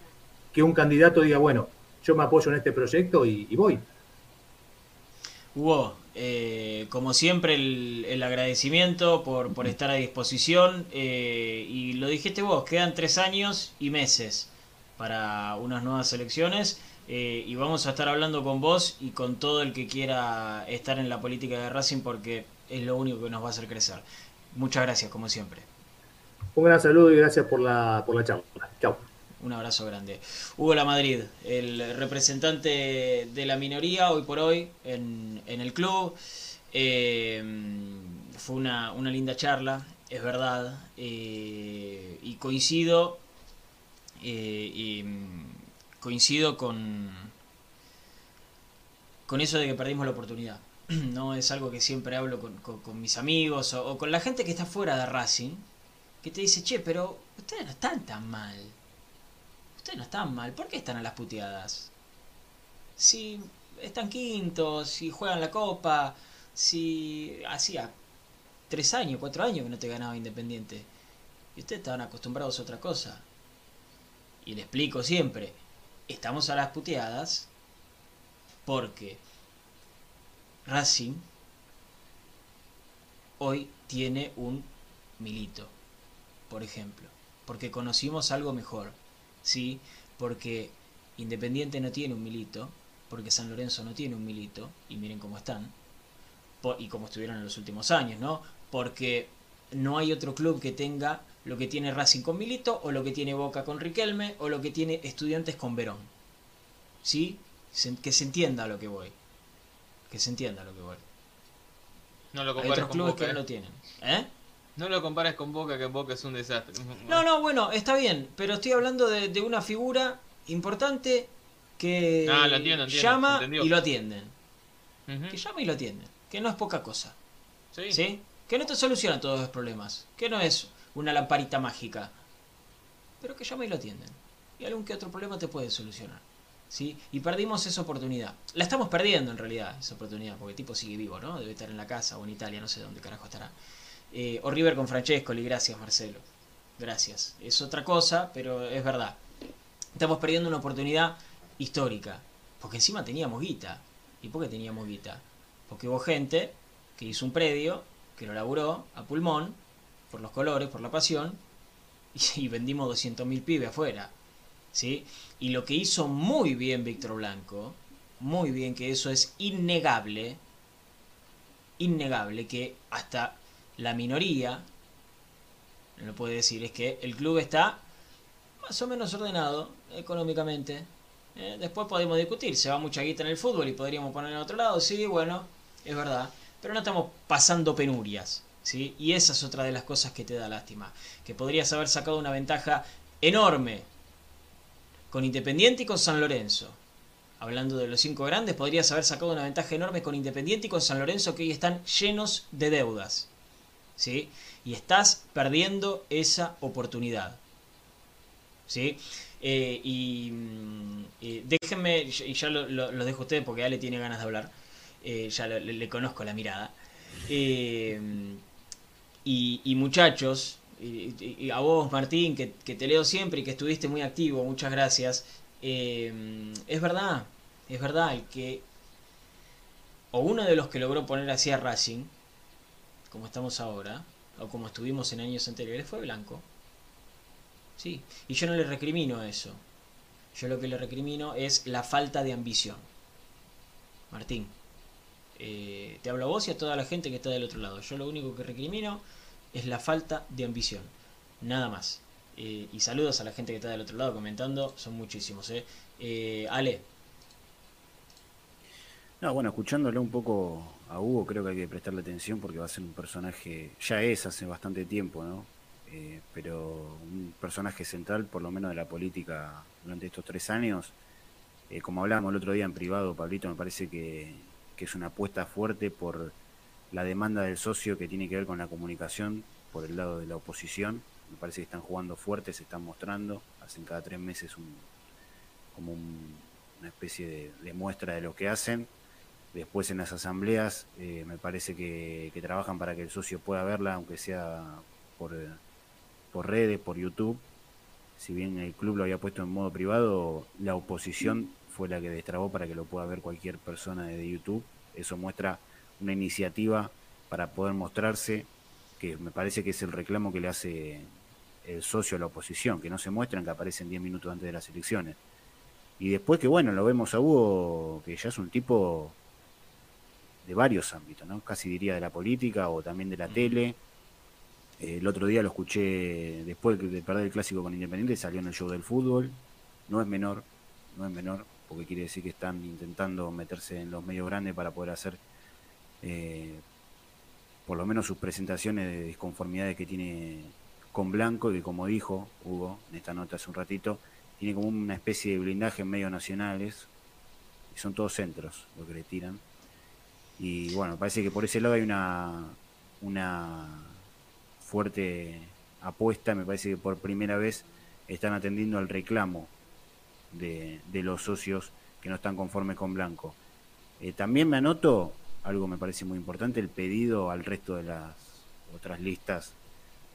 E: que un candidato diga, bueno, yo me apoyo en este proyecto y, voy.
A: Eh, como siempre, el, agradecimiento por, estar a disposición. Eh, y lo dijiste vos, quedan tres años y meses para unas nuevas elecciones. Eh, y vamos a estar hablando con vos y con todo el que quiera estar en la política de Racing porque es lo único que nos va a hacer crecer. Muchas gracias, como siempre.
E: Un gran saludo y gracias por la, por la charla. Chao.
A: Un abrazo grande. Hugo La Madrid, el representante de la minoría hoy por hoy en, el club. Eh, fue una, linda charla, es verdad. Eh, y coincido. Eh, y, coincido con. con eso de que perdimos la oportunidad. [clears throat] No es algo que siempre hablo con, mis amigos o, o, con la gente que está fuera de Racing, que te dice, che, pero ustedes no están tan mal ustedes no están mal, ¿por qué están a las puteadas? Si están quintos, si juegan la copa, si hacía tres años, cuatro años que no te ganaba Independiente. Y ustedes estaban acostumbrados a otra cosa. Y le explico siempre, estamos a las puteadas porque Racing hoy tiene un milito, por ejemplo, porque conocimos algo mejor ¿sí? Porque Independiente no tiene un milito, porque San Lorenzo no tiene un milito, y miren cómo están, y cómo estuvieron en los últimos años, ¿no? Porque no hay otro club que tenga lo que tiene Racing con Milito, o lo que tiene Boca con Riquelme, o lo que tiene Estudiantes con Verón. ¿Sí? que se entienda a lo que voy. Que se entienda a lo que voy.
B: No lo hay otros clubes que no
A: ¿eh? lo tienen. ¿Eh?
B: No lo compares con Boca, que Boca es un desastre.
A: No, no, bueno, está bien, pero estoy hablando de, una figura importante que
B: ah,
A: llama y lo atienden. Que llama y lo atienden, que no es poca cosa. ¿Sí? Que no te soluciona todos los problemas, que no es una lamparita mágica, pero que llama y lo atienden. Y algún que otro problema te puede solucionar. ¿Sí? Y perdimos esa oportunidad. La estamos perdiendo en realidad, esa oportunidad, porque el tipo sigue vivo, ¿no? Debe estar en la casa o en Italia, no sé dónde carajo estará. Eh, o River con Francescoli, gracias Marcelo. Gracias. Es otra cosa, pero es verdad. Estamos perdiendo una oportunidad histórica. Porque encima teníamos guita. ¿Y por qué teníamos guita? Porque hubo gente que hizo un predio, que lo laburó a pulmón, por los colores, por la pasión, [laughs] y, vendimos 200.000 pibes afuera. ¿sí? Y lo que hizo muy bien Víctor Blanco, muy bien, que eso es innegable, innegable, que hasta la minoría, no lo puede decir, es que el club está más o menos ordenado económicamente. Eh, después podemos discutir, se va mucha guita en el fútbol y podríamos poner en otro lado, sí, bueno, es verdad, pero no estamos pasando penurias. ¿sí? Y esa es otra de las cosas que te da lástima, que podrías haber sacado una ventaja enorme con Independiente y con San Lorenzo. Hablando de los cinco grandes, podrías haber sacado una ventaja enorme con Independiente y con San Lorenzo que hoy están llenos de deudas. ¿Sí? Y estás perdiendo esa oportunidad. ¿sí? Eh, y, mm, déjenme, y ya lo, dejo a ustedes porque Ale tiene ganas de hablar, eh, ya le, conozco la mirada. Eh, y, muchachos, y, a vos Martín, que, que, te leo siempre y que estuviste muy activo, muchas gracias. es verdad, es verdad, el que, o uno de los que logró poner así a Racing, como estamos ahora, o como estuvimos en años anteriores, fue blanco. Sí, y yo no le recrimino eso. Yo lo que le recrimino es la falta de ambición. Martín, eh, te hablo a vos y a toda la gente que está del otro lado. Yo lo único que recrimino es la falta de ambición. Nada más. Eh, y saludos a la gente que está del otro lado comentando, son muchísimos. ¿eh? eh Ale.
C: No, bueno, escuchándolo un poco a Hugo, creo que hay que prestarle atención porque va a ser un personaje, ya es hace bastante tiempo, ¿no? Eh, pero un personaje central, por lo menos de la política durante estos tres años. Eh, como hablábamos el otro día en privado, Pablito, me parece que, que, es una apuesta fuerte por la demanda del socio que tiene que ver con la comunicación por el lado de la oposición. Me parece que están jugando fuerte, se están mostrando, hacen cada tres meses un, como una especie de muestra de lo que hacen Después en las asambleas eh, me parece que, trabajan para que el socio pueda verla, aunque sea por, eh, por redes, por YouTube. Si bien el club lo había puesto en modo privado, la oposición fue la que destrabó para que lo pueda ver cualquier persona de YouTube. Eso muestra una iniciativa para poder mostrarse, que me parece que es el reclamo que le hace el socio a la oposición, que no se muestran, que aparecen 10 minutos antes de las elecciones. Y después que bueno, lo vemos a Hugo, que ya es un tipo de varios ámbitos, ¿no? casi diría de la política o también de la tele. el otro día lo escuché después de perder el clásico con Independiente, salió en el show del fútbol. No es menor, no es menor, porque quiere decir que están intentando meterse en los medios grandes para poder hacer eh, por lo menos sus presentaciones de disconformidades que tiene con Blanco, y que como dijo Hugo en esta nota hace un ratito, tiene como una especie de blindaje en medios nacionales, y son todos centros lo que le tiran. Y bueno, parece que por ese lado hay una, una fuerte apuesta. Me parece que por primera vez están atendiendo al reclamo de, los socios que no están conformes con Blanco. Eh, también me anoto, algo me parece muy importante, el pedido al resto de las otras listas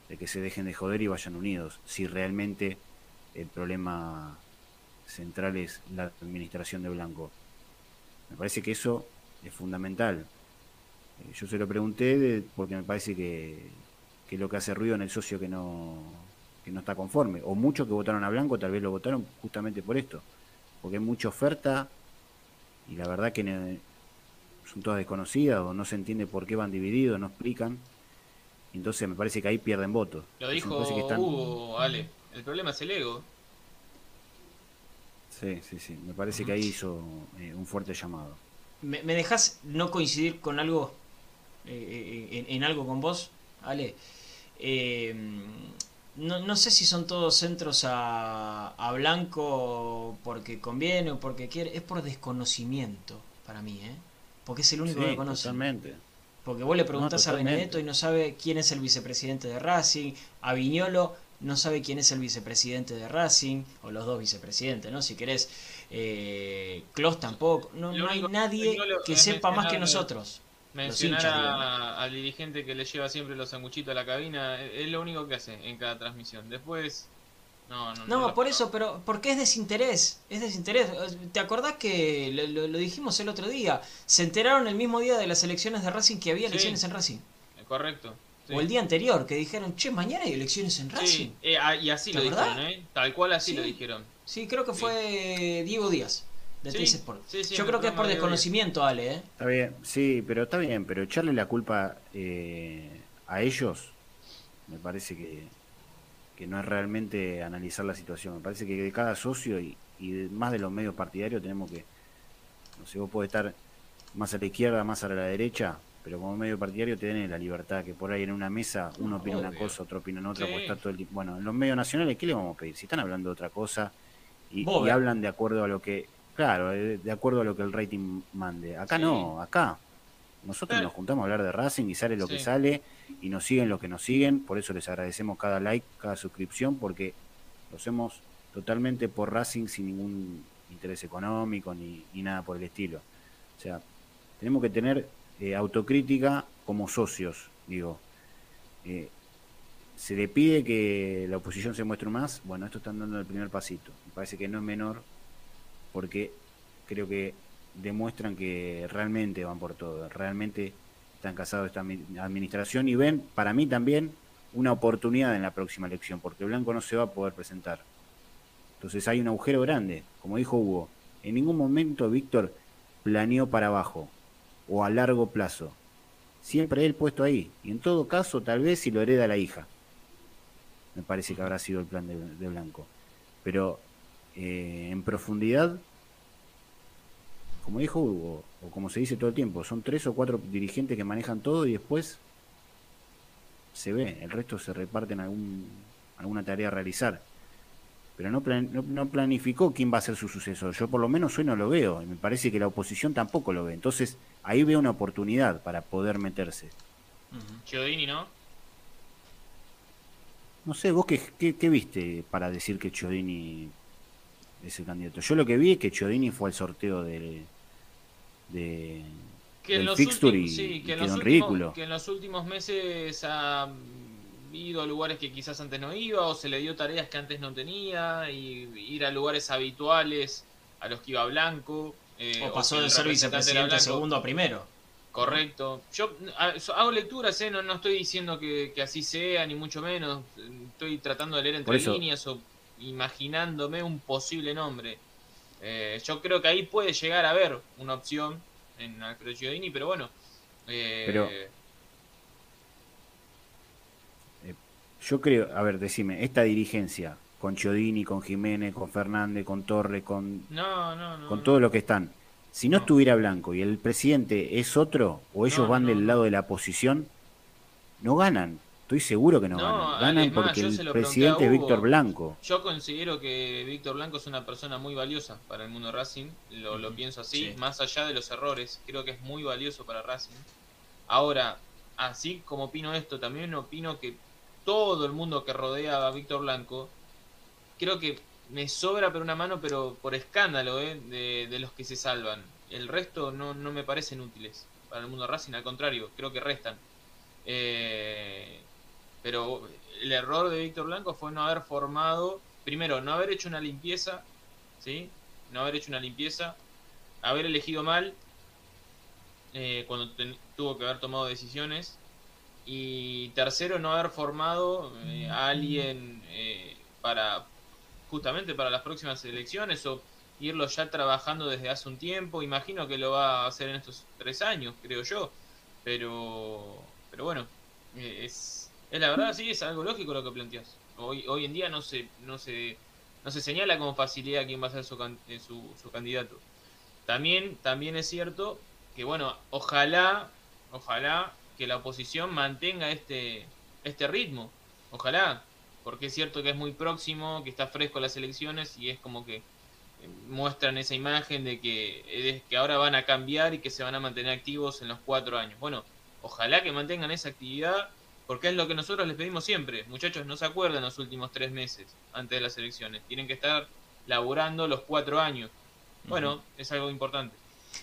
C: de que se dejen de joder y vayan unidos. Si realmente el problema central es la administración de Blanco. Me parece que eso es fundamental. Eh, yo se lo pregunté porque me parece que, que lo que hace ruido en el socio que no, que no está conforme. O muchos que votaron a Blanco tal vez lo votaron justamente por esto. Porque hay mucha oferta y la verdad que son todas desconocidas o no se entiende por qué van divididos, no explican. Entonces me parece que ahí pierden votos.
B: Lo dijo Hugo, Ale. El problema es el ego.
C: Sí, sí, sí. Me parece que ahí hizo eh, un fuerte llamado.
A: ¿Me, dejas no coincidir con algo, eh, eh, en, algo con vos, Ale? Eh, no, sé si son todos centros a, Blanco porque conviene o porque quiere, es por desconocimiento para mí, ¿eh? Porque es el único que conoce.
C: Totalmente.
A: Porque vos le preguntás a Benedetto y no sabe quién es el vicepresidente de Racing, a Viñolo no sabe quién es el vicepresidente de Racing, o los dos vicepresidentes, ¿no? Si querés, eh, tampoco, no, hay nadie que sepa más que nosotros.
B: Mencionar al dirigente que le lleva siempre los sanguchitos a la cabina, es lo único que hace en cada transmisión. Después, no, no.
A: No, por eso, pero porque es desinterés, es desinterés. ¿Te acordás que lo, dijimos el otro día? Se enteraron el mismo día de las elecciones de Racing que había elecciones en Racing.
B: Correcto.
A: O el día anterior, que dijeron, che, mañana hay elecciones en Racing. Sí,
B: eh, ah, y así lo dijeron, ¿eh? Tal cual así lo dijeron.
A: Sí, creo que fue Diego Díaz. De Sport. Yo creo que es por desconocimiento, Ale. ¿eh?
C: Está bien, sí, pero está bien, pero echarle la culpa eh, a ellos me parece que, que no es realmente analizar la situación. Me parece que de cada socio y, y más de los medios partidarios tenemos que, no sé, vos podés estar más a la izquierda, más a la derecha, pero como medio partidario tenés la libertad, que por ahí en una mesa uno opina una cosa, otro opina en otra, pues está todo el Bueno, en los medios nacionales, ¿qué le vamos a pedir? Si están hablando de otra cosa y, hablan de acuerdo a lo que, claro, eh, de acuerdo a lo que el rating mande. Acá no, acá. Nosotros nos juntamos a hablar de Racing y sale lo que sale y nos siguen los que nos siguen, por eso les agradecemos cada like, cada suscripción, porque lo hacemos totalmente por Racing sin ningún interés económico ni, ni nada por el estilo. O sea, tenemos que tener eh, autocrítica como socios, digo. Eh, se le pide que la oposición se muestre más, bueno, esto están dando el primer pasito. Me parece que no es menor porque creo que demuestran que realmente van por todo, realmente están casados esta administración y ven, para mí también, una oportunidad en la próxima elección, porque Blanco no se va a poder presentar. Entonces hay un agujero grande, como dijo Hugo. En ningún momento Víctor planeó para abajo o a largo plazo. Siempre él puesto ahí. Y en todo caso, tal vez si lo hereda la hija. Me parece que habrá sido el plan de, Blanco. Pero eh, en profundidad, como dijo Hugo, o como se dice todo el tiempo, son tres o cuatro dirigentes que manejan todo y después se ve, el resto se reparte en algún, alguna tarea a realizar. Pero no, no, planificó quién va a ser su sucesor. Yo por lo menos hoy no lo veo y me parece que la oposición tampoco lo ve. Entonces ahí veo una oportunidad para poder meterse.
B: Chiodini, ¿no?
C: No sé, vos qué, qué, viste para decir que Chiodini es el candidato. Yo lo que vi es que Chiodini fue al sorteo del, de,
B: que del fixture y, que quedó en ridículo. Que en los últimos meses ha ido a lugares que quizás antes no iba o se le dio tareas que antes no tenía y ir a lugares habituales a los que iba Blanco.
A: Eh, o pasó de ser vicepresidente segundo a primero.
B: Correcto. Yo hago lecturas, ¿eh? no, no estoy diciendo que, así sea, ni mucho menos. Estoy tratando de leer entre líneas o imaginándome un posible nombre. Eh, yo creo que ahí puede llegar a haber una opción en Alfredo Giordini, pero bueno. Eh,
C: pero. Eh, yo creo, a ver, decime, esta dirigencia, con Chiodini, con Jiménez, con Fernández, con Torres, con, con todo lo que están, si no, estuviera Blanco y el presidente es otro, o ellos van del lado de la oposición, no ganan. Estoy seguro que no, ganan. Ganan porque el presidente es Víctor Blanco.
B: Yo considero que Víctor Blanco es una persona muy valiosa para el mundo Racing. Lo, pienso así, más allá de los errores. Creo que es muy valioso para Racing. Ahora, así como opino esto, también opino que todo el mundo que rodea a Víctor Blanco, creo que me sobra por una mano, pero por escándalo ¿eh? de, los que se salvan. El resto no, no me parecen útiles para el mundo Racing, al contrario, creo que restan. Eh, pero el error de Víctor Blanco fue no haber formado, primero, no haber hecho una limpieza, ¿sí? No haber hecho una limpieza, haber elegido mal eh, cuando tuvo que haber tomado decisiones. Y tercero, no haber formado eh, a alguien eh, para justamente para las próximas elecciones o irlo ya trabajando desde hace un tiempo. Imagino que lo va a hacer en estos tres años, creo yo. Pero, pero bueno, es, es la verdad, sí, es algo lógico lo que planteas. Hoy, hoy en día no se, no se, no se señala con facilidad quién va a ser su, eh, su, su candidato. También, también es cierto que, bueno, ojalá, ojalá que la oposición mantenga este, este ritmo. Ojalá, porque es cierto que es muy próximo, que está fresco las elecciones y es como que eh, muestran esa imagen de que, de que ahora van a cambiar y que se van a mantener activos en los cuatro años. Bueno, ojalá que mantengan esa actividad porque es lo que nosotros les pedimos siempre. Muchachos, no se acuerdan los últimos tres meses antes de las elecciones. Tienen que estar laburando los cuatro años. Bueno, es algo importante.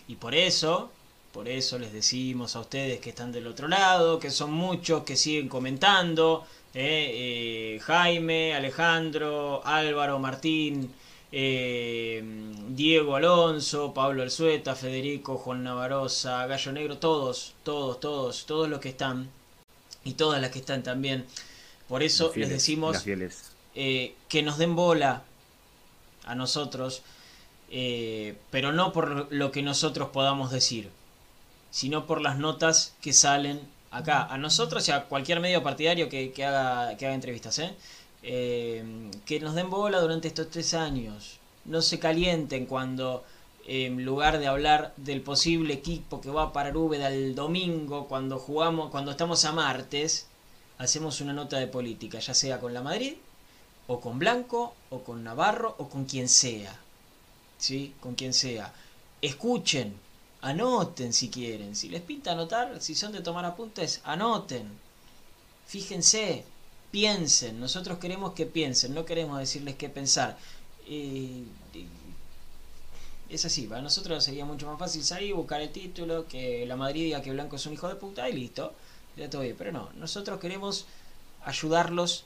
A: Y por eso, por eso les decimos a ustedes que están del otro lado, que son muchos que siguen comentando. Eh, eh, Jaime, Alejandro, Álvaro, Martín, eh, Diego Alonso, Pablo Alzueta, Federico, Juan Navarosa, Gallo Negro, todos, todos, todos, todos los que están y todas las que están también. Por eso les decimos que nos den bola a nosotros, pero no por lo que nosotros podamos decir, sino por las notas que salen acá, a nosotros y a cualquier medio partidario que, haga, que haga entrevistas, ¿eh? que nos den bola durante estos tres años, no se calienten cuando en lugar de hablar del posible equipo que va para Úbeda el domingo cuando jugamos, cuando estamos a martes, hacemos una nota de política, ya sea con la Madrid, o con Blanco, o con Navarro, o con quien sea. ¿Sí? Con quien sea. Escuchen, anoten si quieren. Si les pinta anotar, si son de tomar apuntes, anoten. Fíjense, piensen. Nosotros queremos que piensen, no queremos decirles qué pensar. Eh, es así, para nosotros sería mucho más fácil salir, buscar el título, que la Madrid diga que Blanco es un hijo de puta y listo, ya todo bien. Pero no, nosotros queremos ayudarlos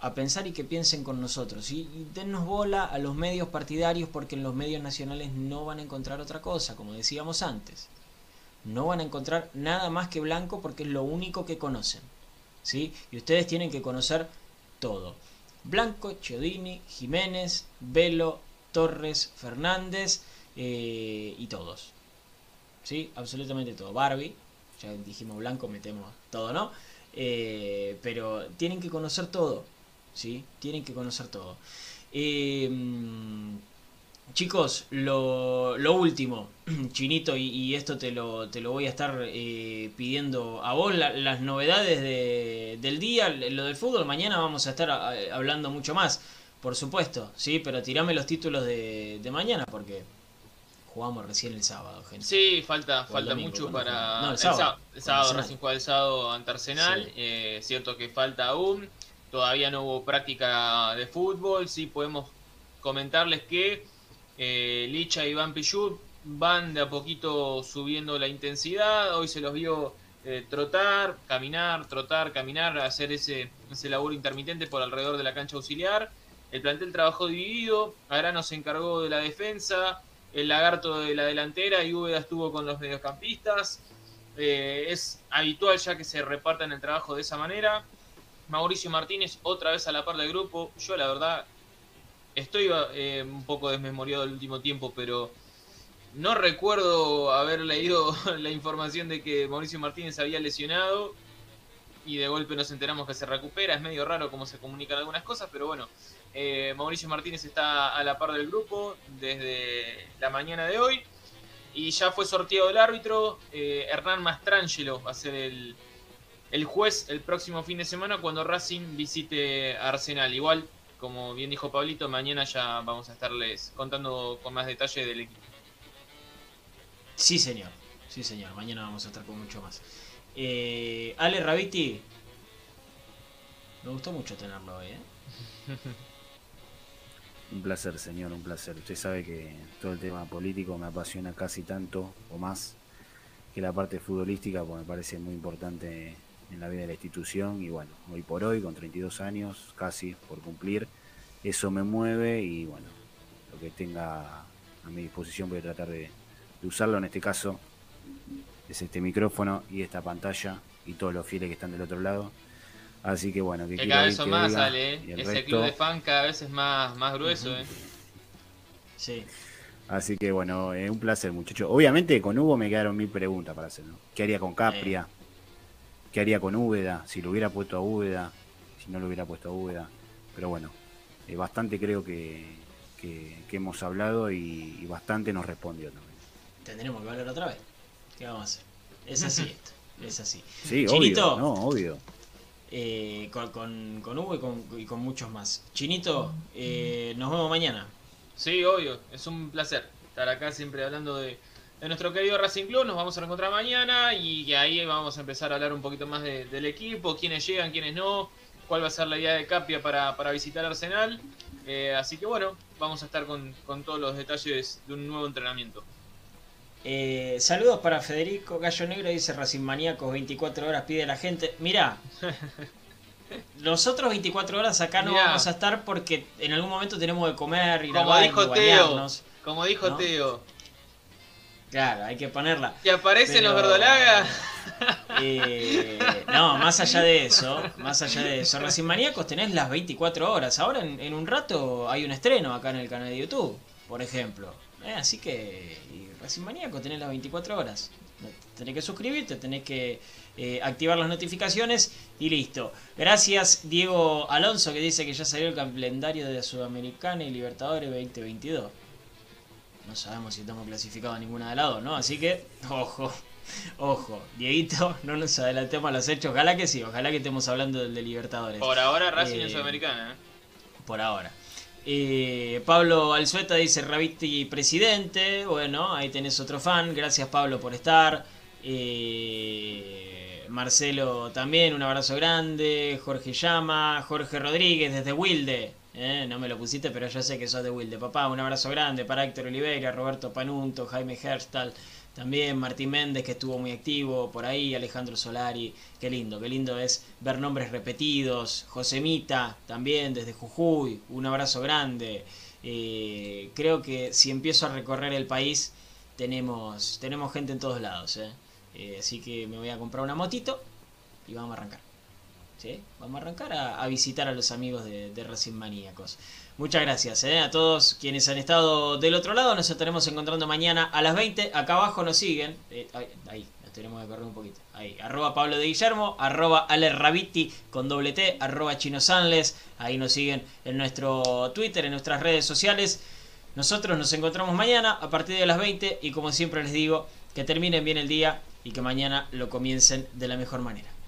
A: a pensar y que piensen con nosotros. Y, dennos bola a los medios partidarios porque en los medios nacionales no van a encontrar otra cosa, como decíamos antes. No van a encontrar nada más que Blanco porque es lo único que conocen. ¿sí? Y ustedes tienen que conocer todo. Blanco, Chiodini, Jiménez, Velo, Torres, Fernández, eh, y todos. ¿Sí? Absolutamente todo. Barbie, ya dijimos blanco, metemos todo, ¿no? Eh, pero tienen que conocer todo. ¿Sí? Tienen que conocer todo. Eh, chicos, lo, lo último, [clears throat] Chinito, y, esto te lo, te lo voy a estar eh, pidiendo a vos, las novedades de, del día, lo del fútbol, mañana vamos a estar hablando mucho más, por supuesto, sí, pero tirame los títulos de, de mañana porque jugamos recién el sábado, gente.
B: Sí, falta, falta mucho para. No, el sábado. El sábado, recién juega el sábado ante Arsenal. Eh, cierto que falta aún. Todavía no hubo práctica de fútbol. Sí podemos comentarles que eh, Licha y Van Pichut van de a poquito subiendo la intensidad. Hoy se los vio eh, trotar, caminar, trotar, caminar, hacer ese, ese laburo intermitente por alrededor de la cancha auxiliar. El plantel trabajó dividido. Arano se encargó de la defensa el lagarto de la delantera y Úbeda estuvo con los mediocampistas. Eh, es habitual ya que se repartan el trabajo de esa manera. Mauricio Martínez otra vez a la par del grupo. Yo la verdad estoy eh, un poco desmemoriado el último tiempo, pero no recuerdo haber leído [laughs] la información de que Mauricio Martínez había lesionado y de golpe nos enteramos que se recupera. Es medio raro cómo se comunican algunas cosas, pero bueno, eh, Mauricio Martínez está a la par del grupo desde la mañana de hoy. Y ya fue sorteado el árbitro. Eh, Hernán Mastrangelo va a ser el, el, juez el próximo fin de semana cuando Racing visite Arsenal. Igual, como bien dijo Pablito, mañana ya vamos a estarles contando con más detalle del equipo.
A: Sí, señor. Sí, señor. Mañana vamos a estar con mucho más. Eh, Ale Raviti. Me gustó mucho tenerlo hoy, ¿eh? [laughs]
C: Un placer, señor, un placer. Usted sabe que todo el tema político me apasiona casi tanto o más que la parte futbolística, porque me parece muy importante en la vida de la institución. Y bueno, hoy por hoy, con 32 años casi por cumplir, eso me mueve y bueno, lo que tenga a mi disposición voy a tratar de, usarlo. En este caso es este micrófono y esta pantalla y todos los fieles que están del otro lado Así que bueno,
B: que, cada vez son más, sale, ¿eh? Ese club de fan cada vez es más, más grueso, ¿eh?
A: Sí.
C: Así que bueno, eh, un placer, muchachos. Obviamente con Hugo me quedaron mil preguntas para hacer, ¿no? ¿Qué haría con Capria? ¿Qué haría con Úbeda? Si lo hubiera puesto a Úbeda, si no lo hubiera puesto a Úbeda. Pero bueno, eh, bastante creo que, que, hemos hablado y, bastante nos respondió también.
A: Tendremos que hablar otra vez. ¿Qué vamos a hacer? Es así [laughs] esto, es así.
C: Sí, obvio, no, obvio.
A: Eh, con, con, Hugo y con, muchos más. Chinito, eh, nos vemos mañana.
B: Sí, obvio, es un placer estar acá siempre hablando de, nuestro querido Racing Club. Nos vamos a encontrar mañana y ahí vamos a empezar a hablar un poquito más del equipo, quiénes llegan, quiénes no, cuál va a ser la idea de Capia para, visitar Arsenal. Eh, así que bueno, vamos a estar con, con todos los detalles de un nuevo entrenamiento.
A: Eh, saludos para Federico Gallo Negro, dice Racing Maníacos, 24 horas pide la gente. Mirá, [laughs] nosotros 24 horas acá no vamos a estar porque en algún momento tenemos que comer, ir
B: como dijo Teo, Como dijo Teo.
A: Claro, hay que ponerla.
B: ¿Y aparecen los verdolagas?
A: Eh, no, más allá de eso, más allá de eso, Racing Maníacos tenés las 24 horas. Ahora en, un rato hay un estreno acá en el canal de YouTube, por ejemplo. Eh, así que Racing Maníaco tenés las 24 horas. Tenés que suscribirte, tenés que eh, activar las notificaciones y listo. Gracias Diego Alonso que dice que ya salió el calendario de Sudamericana y Libertadores 2022. No sabemos si estamos clasificados a ninguna de lado, ¿no? Así que, ojo, [laughs] ojo, Dieguito, no nos adelantemos a los hechos. Ojalá que sí, ojalá que estemos hablando del de Libertadores.
B: Por ahora Racing en eh, Sudamericana, ¿eh?
A: Por ahora. Eh, Pablo Alzueta dice Raviti presidente. Bueno, ahí tenés otro fan. Gracias Pablo por estar. Eh, Marcelo también, un abrazo grande. Jorge Llama. Jorge Rodríguez desde Wilde. Eh, no me lo pusiste, pero ya sé que sos de Wilde. Papá, un abrazo grande para Héctor Oliveira, Roberto Panunto, Jaime Herstal. También Martín Méndez, que estuvo muy activo por ahí, Alejandro Solari, qué lindo, qué lindo es ver nombres repetidos, Josemita también desde Jujuy, un abrazo grande. Eh, creo que si empiezo a recorrer el país, tenemos, tenemos gente en todos lados. ¿eh? Eh, así que me voy a comprar una motito y vamos a arrancar. Vamos a arrancar a, visitar a los amigos de, de Racing Maníacos. Muchas gracias eh, a todos quienes han estado del otro lado. Nos estaremos encontrando mañana a las 20. Acá abajo nos siguen. Eh, ahí, nos tenemos que correr un poquito. Ahí, arroba Pablo de Guillermo, arroba Ale con doble T, arroba Chino. Ahí nos siguen en nuestro Twitter, en nuestras redes sociales.
F: Nosotros nos encontramos mañana a partir de las 20 y como siempre les digo, que terminen bien el día y que mañana lo comiencen de la mejor manera.